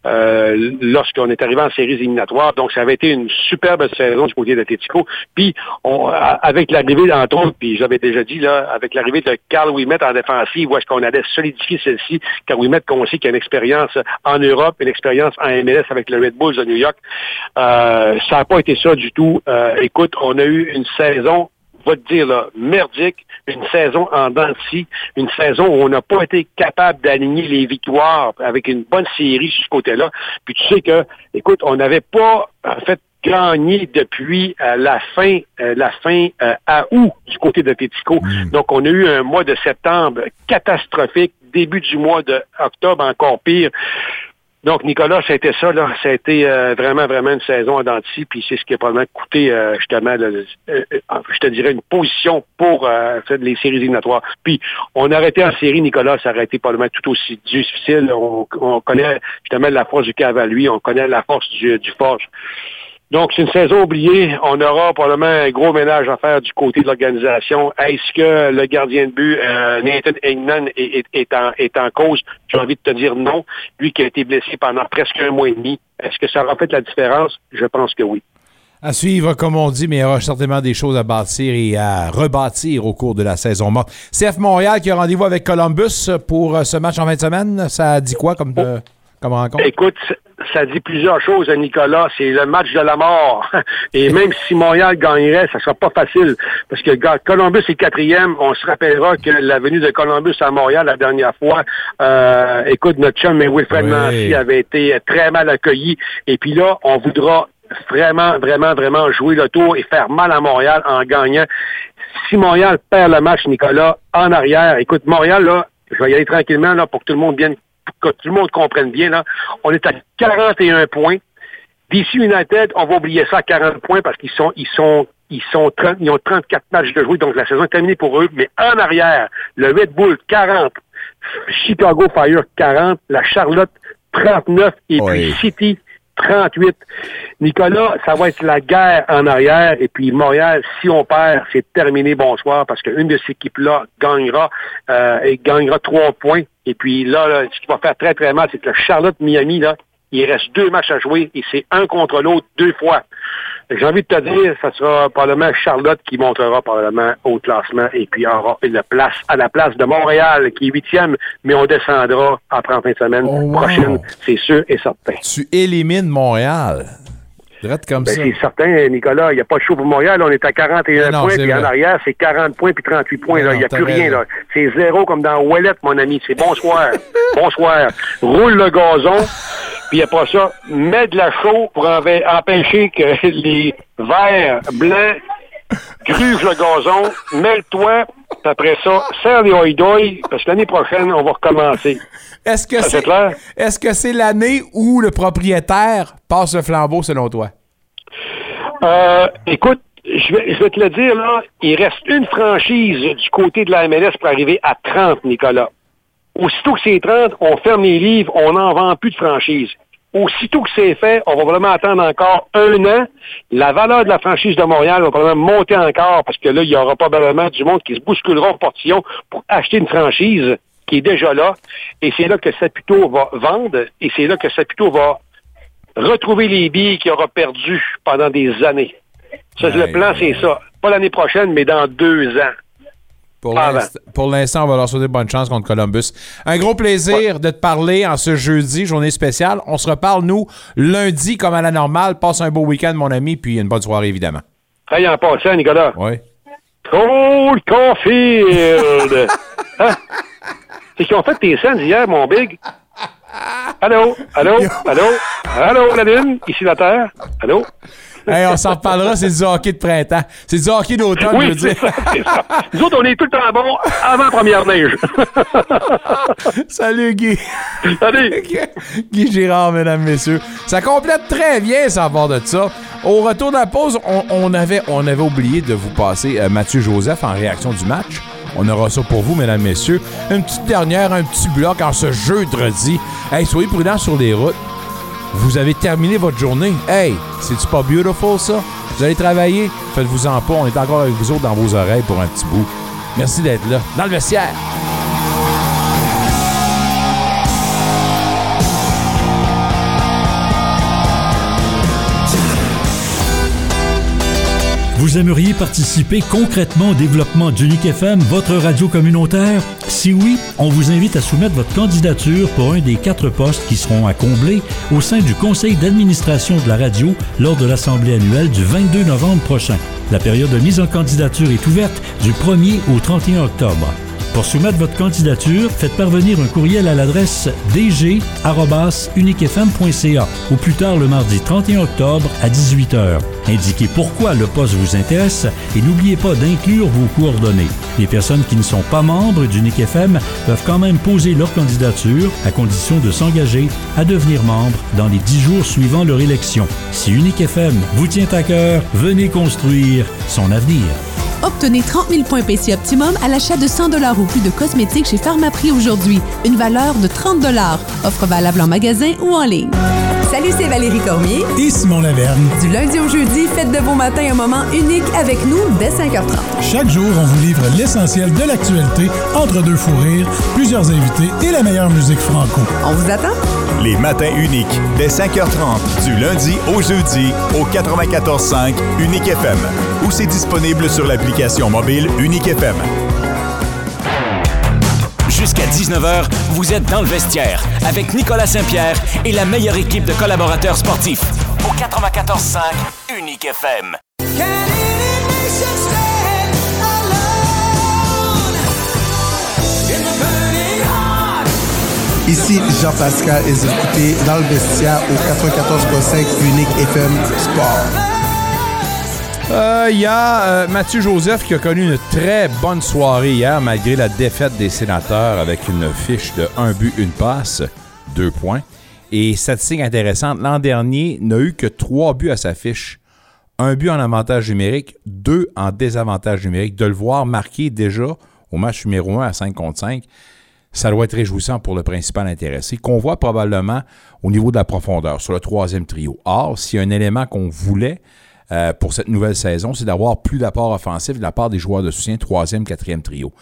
euh, lorsqu'on est arrivé en séries éliminatoires. Donc, ça avait été une superbe saison du côté d'Atletico. Puis, avec l'arrivée, entre autres, puis j'avais déjà dit, là, avec l'arrivée de Carl Wimet en défensive, où est-ce qu'on allait solidifier celle-ci, Carl Wimet, qu'on sait qu'il a une expérience en Europe, une expérience en MLS avec le Red Bulls de New York. Ça n'a pas été ça du tout. Écoute, on a eu une saison va te dire là, merdique, une saison en dents une saison où on n'a pas été capable d'aligner les victoires avec une bonne série sur ce côté-là. Puis tu sais que, écoute, on n'avait pas en fait gagné depuis euh, la fin euh, la fin euh, à août du côté de Tético. Donc on a eu un mois de septembre catastrophique, début du mois d'octobre encore pire. Donc, Nicolas, été ça, là. Ça a été euh, vraiment, vraiment une saison en denti, puis c'est ce qui a probablement coûté, euh, justement, le, euh, je te dirais, une position pour les séries éliminatoires. Puis, on a arrêté en série, Nicolas, ça aurait été probablement tout aussi difficile. On, on connaît, justement, la force du Cavalier, on connaît la force du, du Forge. Donc, c'est une saison oubliée. On aura probablement un gros ménage à faire du côté de l'organisation. Est-ce que le gardien de but, euh, Nathan Engman, est, est, en, est en cause? J'ai envie de te dire non. Lui qui a été blessé pendant presque un mois et demi. Est-ce que ça aura fait la différence? Je pense que oui. À suivre, comme on dit, mais il y aura certainement des choses à bâtir et à rebâtir au cours de la saison morte. CF Montréal qui a rendez-vous avec Columbus pour ce match en fin de semaine. Ça dit quoi comme, de, comme rencontre? Écoute, ça dit plusieurs choses à Nicolas. C'est le match de la mort. <laughs> Et même si Montréal gagnerait, ça sera pas facile. Parce que Columbus est quatrième. On se rappellera que la venue de Columbus à Montréal la dernière fois, euh, écoute, notre chum Wilfred oui. Nancy avait été très mal accueilli. Et puis là, on voudra vraiment, vraiment, vraiment jouer le tour et faire mal à Montréal en gagnant. Si Montréal perd le match, Nicolas, en arrière, écoute, Montréal, là, je vais y aller tranquillement là, pour que tout le monde vienne que tout le monde comprenne bien, là, on est à 41 points. DC United, on va oublier ça à 40 points parce qu'ils sont, ils sont, ils sont 30, ils ont 34 matchs de jouer, donc la saison est terminée pour eux. Mais en arrière, le Red Bull 40, Chicago Fire 40, la Charlotte 39 et oui. puis City 38. Nicolas, ça va être la guerre en arrière. Et puis Montréal, si on perd, c'est terminé, bonsoir, parce qu'une de ces équipes-là gagnera euh, et gagnera trois points. Et puis là, ce qui va faire très, très mal, c'est que le Charlotte-Miami, là, il reste deux matchs à jouer et c'est un contre l'autre deux fois. J'ai envie de te dire, ça sera probablement Charlotte qui montera probablement au classement et puis aura une place à la place de Montréal qui est huitième, mais on descendra après en fin de semaine oh, wow. prochaine, c'est sûr et certain. Tu élimines Montréal. Comme ben ça. C'est certain, Nicolas. Il n'y a pas de chaud pour Montréal. On est à 41 non, points, puis en arrière, c'est 40 points, puis 38 points. Il n'y a plus rien. là. C'est zéro comme dans Ouellet, mon ami. C'est bonsoir. <laughs> bonsoir. Roule le gazon, puis après ça, mets de la chaux pour empêcher que <laughs> les verts blancs gruvent le gazon, mets le toit, puis après ça, serre les hoïdoïs, parce que l'année prochaine, on va recommencer. Est-ce que c'est est-ce que c'est l'année où le propriétaire passe le flambeau selon toi? Euh, écoute, je vais, je vais te le dire, là, il reste une franchise du côté de la MLS pour arriver à 30, Nicolas. Aussitôt que c'est 30, on ferme les livres, on n'en vend plus de franchise. Aussitôt que c'est fait, on va vraiment attendre encore un an. La valeur de la franchise de Montréal va probablement monter encore parce que là, il y aura probablement du monde qui se bousculera au portillon pour acheter une franchise qui est déjà là. Et c'est là que Saputo va vendre et c'est là que Saputo va retrouver les billes qu'il aura perdus pendant des années. Ça, le plan, c'est ça. Pas l'année prochaine, mais dans deux ans. Pour l'instant, on va leur souhaiter bonne chance contre Columbus. Un gros plaisir ouais. de te parler en ce jeudi, journée spéciale. On se reparle, nous, lundi, comme à la normale. Passe un beau week-end, mon ami, puis une bonne soirée, évidemment. Hey, en passant, Nicolas. Oui. Cole Caulfield! <laughs> hein? C'est qu'ils ont fait tes scènes hier, mon big. Allô? Allô? Allô? Allô, la lune? Ici la Terre? Allô? Hey, on s'en reparlera, c'est du hockey de printemps. C'est du hockey d'automne, oui, je veux dire. Ça, ça. Nous autres, on est tout le temps bons avant première neige. <laughs> Salut, Guy. Salut. <laughs> Guy Girard, mesdames, messieurs. Ça complète très bien, ça, à bord de ça. Au retour de la pause, on, on, avait, on avait oublié de vous passer euh, Mathieu Joseph en réaction du match. On aura ça pour vous, mesdames, messieurs. Une petite dernière, un petit bloc en ce jeudi. Hey, soyez prudents sur les routes. Vous avez terminé votre journée. Hey, c'est-tu pas beautiful, ça? Vous allez travailler? Faites-vous-en pas. On est encore avec vous autres dans vos oreilles pour un petit bout. Merci d'être là. Dans le vestiaire. Vous aimeriez participer concrètement au développement d'Unique FM, votre radio communautaire? Si oui, on vous invite à soumettre votre candidature pour un des quatre postes qui seront à combler au sein du conseil d'administration de la radio lors de l'assemblée annuelle du 22 novembre prochain. La période de mise en candidature est ouverte du 1er au 31 octobre. Pour soumettre votre candidature, faites parvenir un courriel à l'adresse dg.uniquefm.ca ou plus tard le mardi 31 octobre à 18h. Indiquez pourquoi le poste vous intéresse et n'oubliez pas d'inclure vos coordonnées. Les personnes qui ne sont pas membres d'Unique FM peuvent quand même poser leur candidature à condition de s'engager à devenir membre dans les 10 jours suivant leur élection. Si Unique FM vous tient à cœur, venez construire son avenir. Obtenez 30 000 points PC Optimum à l'achat de 100 ou plus de cosmétiques chez Pharmaprix aujourd'hui. Une valeur de 30 Offre valable en magasin ou en ligne. Salut, c'est Valérie Cormier. Et Simon Laverne. Du lundi au jeudi, faites de vos matins un moment unique avec nous dès 5h30. Chaque jour, on vous livre l'essentiel de l'actualité entre deux fous rires, plusieurs invités et la meilleure musique franco. On vous attend? Les matins uniques, dès 5h30, du lundi au jeudi, au 94.5 Unique FM. Ou c'est disponible sur l'application mobile Unique FM. Jusqu'à 19h, vous êtes dans le vestiaire avec Nicolas Saint-Pierre et la meilleure équipe de collaborateurs sportifs. Au 94.5 Unique FM. Ici Jean-Pascal et vous écoutez dans le vestiaire au 94.5 Unique FM Sport. Euh, Il y a euh, Mathieu Joseph qui a connu une très bonne soirée hier malgré la défaite des sénateurs avec une fiche de 1 but, une passe, 2 points. Et statistique intéressante, l'an dernier n'a eu que 3 buts à sa fiche. Un but en avantage numérique, deux en désavantage numérique. De le voir marquer déjà au match numéro 1 à 5 contre 5, ça doit être réjouissant pour le principal intéressé, qu'on voit probablement au niveau de la profondeur sur le troisième trio. Or, s'il y a un élément qu'on voulait euh, pour cette nouvelle saison, c'est d'avoir plus d'apports offensifs de la part des joueurs de soutien, troisième, quatrième trio.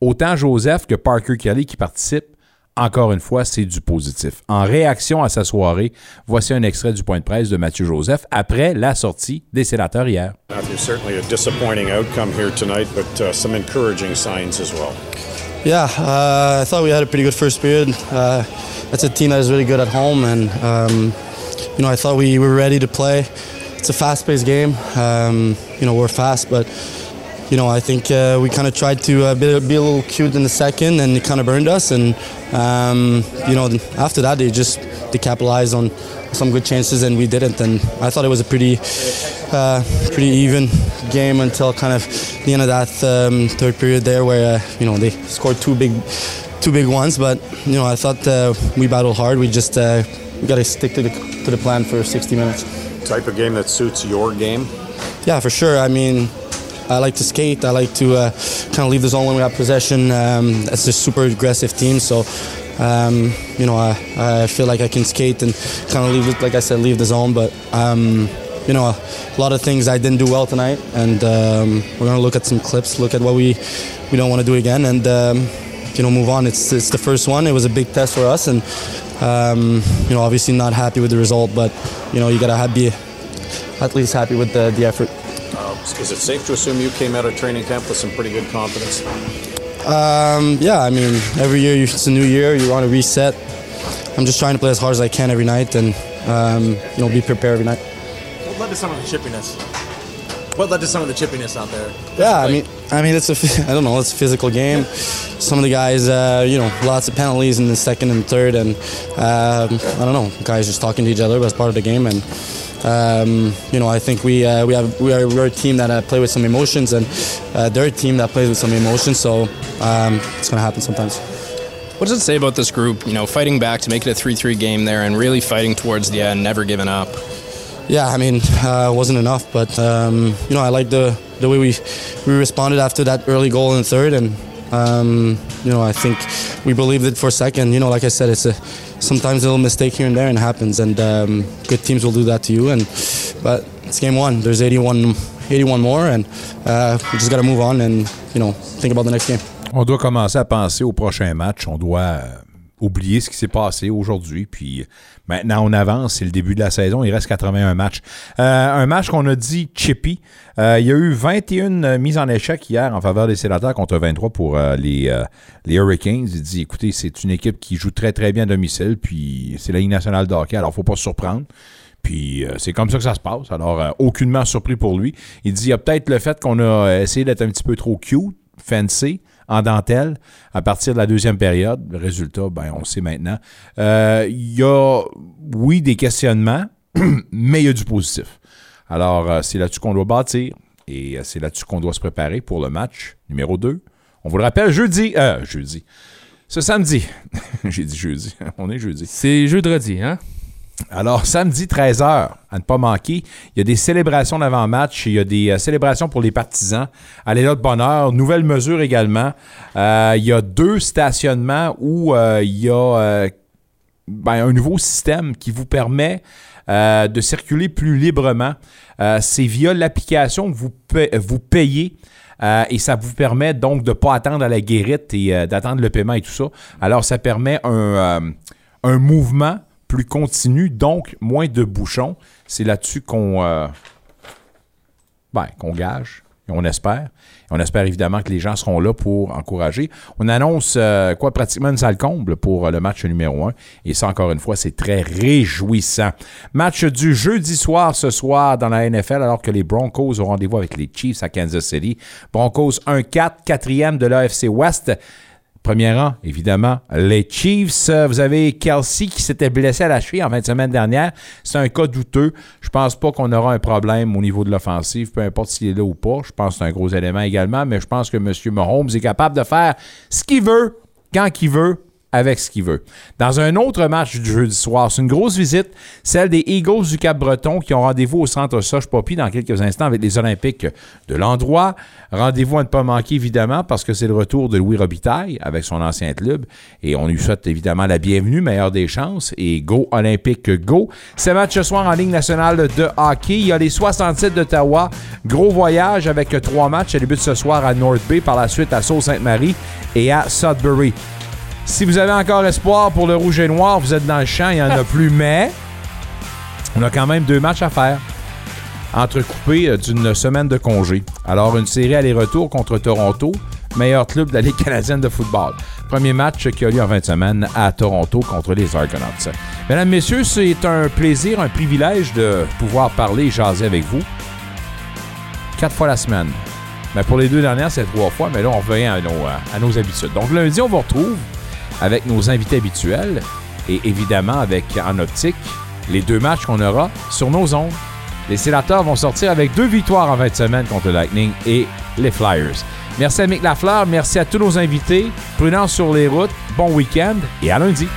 Autant Joseph que Parker Kelly qui participent, encore une fois, c'est du positif. En réaction à sa soirée, voici un extrait du point de presse de Mathieu Joseph après la sortie des sénateurs hier. Yeah, uh, I thought we had a pretty good first period. Uh, that's a team that is really good at home, and um, you know I thought we were ready to play. It's a fast-paced game. Um, you know we're fast, but you know I think uh, we kind of tried to uh, be, be a little cute in the second, and it kind of burned us. And um, you know after that they just they capitalize on some good chances, and we didn't. And I thought it was a pretty uh, pretty even game until kind of the end of that um, third period there, where uh, you know they scored two big, two big ones. But you know I thought uh, we battled hard. We just uh, we got to stick to the to the plan for 60 minutes. Type of game that suits your game. Yeah, for sure. I mean. I like to skate. I like to uh, kind of leave the zone when we have possession. Um, it's a super aggressive team, so um, you know I, I feel like I can skate and kind of leave it, like I said, leave the zone. But um, you know, a lot of things I didn't do well tonight, and um, we're gonna look at some clips, look at what we we don't want to do again, and um, you know, move on. It's it's the first one. It was a big test for us, and um, you know, obviously not happy with the result, but you know, you gotta have, be at least happy with the, the effort. Uh, is it safe to assume you came out of training camp with some pretty good confidence? Um, yeah, I mean, every year you- it's a new year. You want to reset. I'm just trying to play as hard as I can every night, and um, you know, be prepared every night. What led to some of the chippiness? What led to some of the chippiness out there? Yeah, I mean, I mean, it's a, <laughs> I don't know, it's a physical game. Some of the guys, uh, you know, lots of penalties in the second and third, and um, I don't know, guys just talking to each other, but it's part of the game. And um, you know, I think we uh, we have we are we're a team that uh, play with some emotions, and uh, they're a team that plays with some emotions. So um, it's gonna happen sometimes. What does it say about this group, you know, fighting back to make it a 3 3 game there and really fighting towards the end, never giving up? Yeah, I mean, <laughs> uh, it wasn't enough, but um, you know, I like the the way we we responded after that early goal in the third, and Um, you know, I think we believed it for a second. You know, like I said, it's a sometimes a little mistake here and there and it happens, and um, good teams will do that to you. And but it's game one. There's 81, 81 more, and uh, we just got to move on and you know think about the next game. On doit commencer à penser au prochain match. On doit oublier ce qui s'est passé aujourd'hui. Puis maintenant, on avance. C'est le début de la saison. Il reste 81 matchs. Euh, un match qu'on a dit chippy. Euh, il y a eu 21 mises en échec hier en faveur des sénateurs contre 23 pour euh, les, euh, Hurricanes. Il dit écoutez, c'est une équipe qui joue très très bien à domicile. Puis c'est la Ligue nationale de hockey. Alors, faut pas se surprendre. Puis euh, c'est comme ça que ça se passe. Alors, euh, aucunement surpris pour lui. Il dit il y a peut-être le fait qu'on a essayé d'être un petit peu trop cute, fancy, en dentelle à partir de la deuxième période. Le résultat, ben, on sait maintenant. Euh, Il y a, oui, des questionnements, <clears throat> mais il y a du positif. Alors, euh, c'est là-dessus qu'on doit bâtir et euh, c'est là-dessus qu'on doit se préparer pour le match numéro 2. On vous le rappelle, jeudi, euh, jeudi, ce samedi. <laughs> J'ai dit jeudi, <laughs> on est jeudi. C'est jeudi, hein? Alors, samedi 13h, à ne pas manquer, il y a des célébrations d'avant-match, il y a des euh, célébrations pour les partisans. Allez là de bonne heure. Nouvelle mesure également. Euh, il y a deux stationnements où euh, il y a ben, un nouveau système qui vous permet de circuler plus librement. C'est via l'application que vous, pa- vous payez. et ça vous permet donc de ne pas attendre à la guérite et d'attendre le paiement et tout ça. Alors, ça permet un mouvement plus continu, donc moins de bouchons. C'est là-dessus qu'on euh, ben, gage, et on espère. On espère évidemment que les gens seront là pour encourager. On annonce euh, quoi pratiquement une salle comble pour euh, le match numéro 1. Et ça, encore une fois, c'est très réjouissant. Match du jeudi soir ce soir dans la NFL, alors que les Broncos ont rendez-vous avec les Chiefs à Kansas City. Broncos 1-4, quatrième de l'AFC West. Premier rang, évidemment, les Chiefs. Euh, Vous avez Kelsey qui s'était blessé à la cheville en fin de semaine dernière. C'est un cas douteux. Je pense pas qu'on aura un problème au niveau de l'offensive, peu importe s'il est là ou pas. Je pense que c'est un gros élément également, mais je pense que M. Mahomes est capable de faire ce qu'il veut, quand qu'il veut, avec ce qu'il veut. Dans un autre match du jeudi soir, c'est une grosse visite, celle des Eagles du Cap-Breton qui ont rendez-vous au centre Soche Poppy dans quelques instants avec les Olympiques de l'endroit. Rendez-vous à ne pas manquer, évidemment, parce que c'est le retour de Louis Robitaille avec son ancien club. Et on lui souhaite évidemment la bienvenue, meilleure des chances. Et go Olympique, go. Ce match ce soir en Ligue nationale de hockey. Il y a les 67 d'Ottawa. Gros voyage avec trois matchs. Ça débute ce soir à North Bay, par la suite à Sault-Sainte-Marie et à Sudbury. Si vous avez encore espoir pour le rouge et noir, vous êtes dans le champ, il n'y en a <laughs> plus, mais on a quand même deux matchs à faire, entrecoupés euh, d'une semaine de congé. Alors, une série aller-retour contre Toronto, meilleur club de la Ligue canadienne de football. Premier match qui a lieu en 20 semaines à Toronto contre les Argonauts. Mesdames, Messieurs, c'est un plaisir, un privilège de pouvoir parler et jaser avec vous. Quatre fois la semaine. Mais pour les deux dernières, c'est trois fois, mais là, on revient à nos, à nos habitudes. Donc, lundi, on vous retrouve avec nos invités habituels et évidemment avec en optique les deux matchs qu'on aura sur nos ondes. Les sénateurs vont sortir avec deux victoires en 20 semaines contre le Lightning et les Flyers. Merci à Mick Lafleur, merci à tous nos invités. Prudence sur les routes, bon week-end et à lundi.